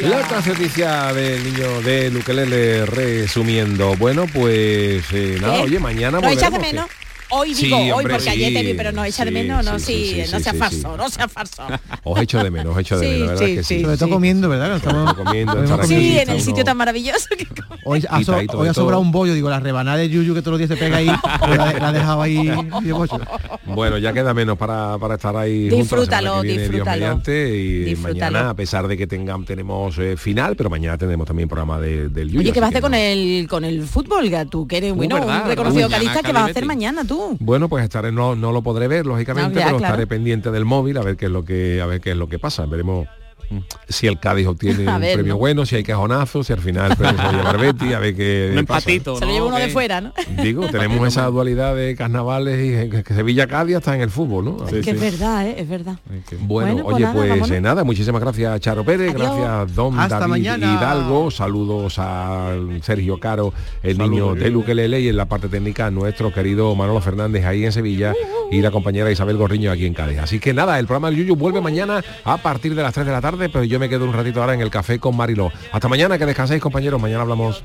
La noticia del niño de Luquelele resumiendo. Bueno, pues eh, nada, ¿Qué? oye, mañana ¿Lo echas de volveremos, Hoy Sí, digo hoy porque ayer te vi, pero no echa de menos, no, sí, sí, sí, no sí, sea sí, farso, no sea farso. Os echo de menos, os echo de Sí, menos, verdad que sí. sí, Sobre todo comiendo, ¿verdad? Estamos comiendo, Sí, en el uno- sitio tan maravilloso que Hoy ha, so- Quitadito de hoy ha todo. sobrado un bollo, digo, la rebanada de Yuyu que todos los días se pega ahí, la, la ha dejado ahí. Bueno, ya queda menos para, para estar ahí Disfrútalo, viene, disfrútalo. y Disfrútalo. mañana, a pesar de que tengan, tenemos eh, final, pero mañana tendremos también programa de- del Yuyu. Oye, ¿qué vas a que hacer con el con el fútbol? Que tú que eres bueno, verdad, un reconocido Mañana ¿qué vas a hacer mañana tú? Bueno, pues estaré no, no lo podré ver lógicamente, No, ya, pero claro. estaré pendiente del móvil a ver qué es lo que a ver qué es lo que pasa. Veremos si el Cádiz obtiene A un premio ¿no? bueno, si hay cajonazo, si al final el premio se lo lleva el Betis, a ver qué Un empatito, Se lo lleva uno de fuera, ¿no? Digo, tenemos esa dualidad de carnavales y que- que Sevilla Cádiz está en el fútbol, ¿no? que es verdad, ¿eh? es verdad. Bueno, Bueno, pues oye, nada, pues vámonos. eh, nada, muchísimas gracias Charo Pérez, Adiós. gracias Don Hasta David mañana. Hidalgo, saludos a Sergio Caro, el niño de Luquelele y en la parte técnica nuestro querido Manolo Fernández ahí en Sevilla y la compañera Isabel Gorriño aquí en Cádiz. Así que nada, el programa del Yuyu vuelve mañana a partir de las 3 de la tarde, pero yo me quedo un ratito ahora en el café con Mariló. Hasta mañana, que descanséis compañeros, mañana hablamos.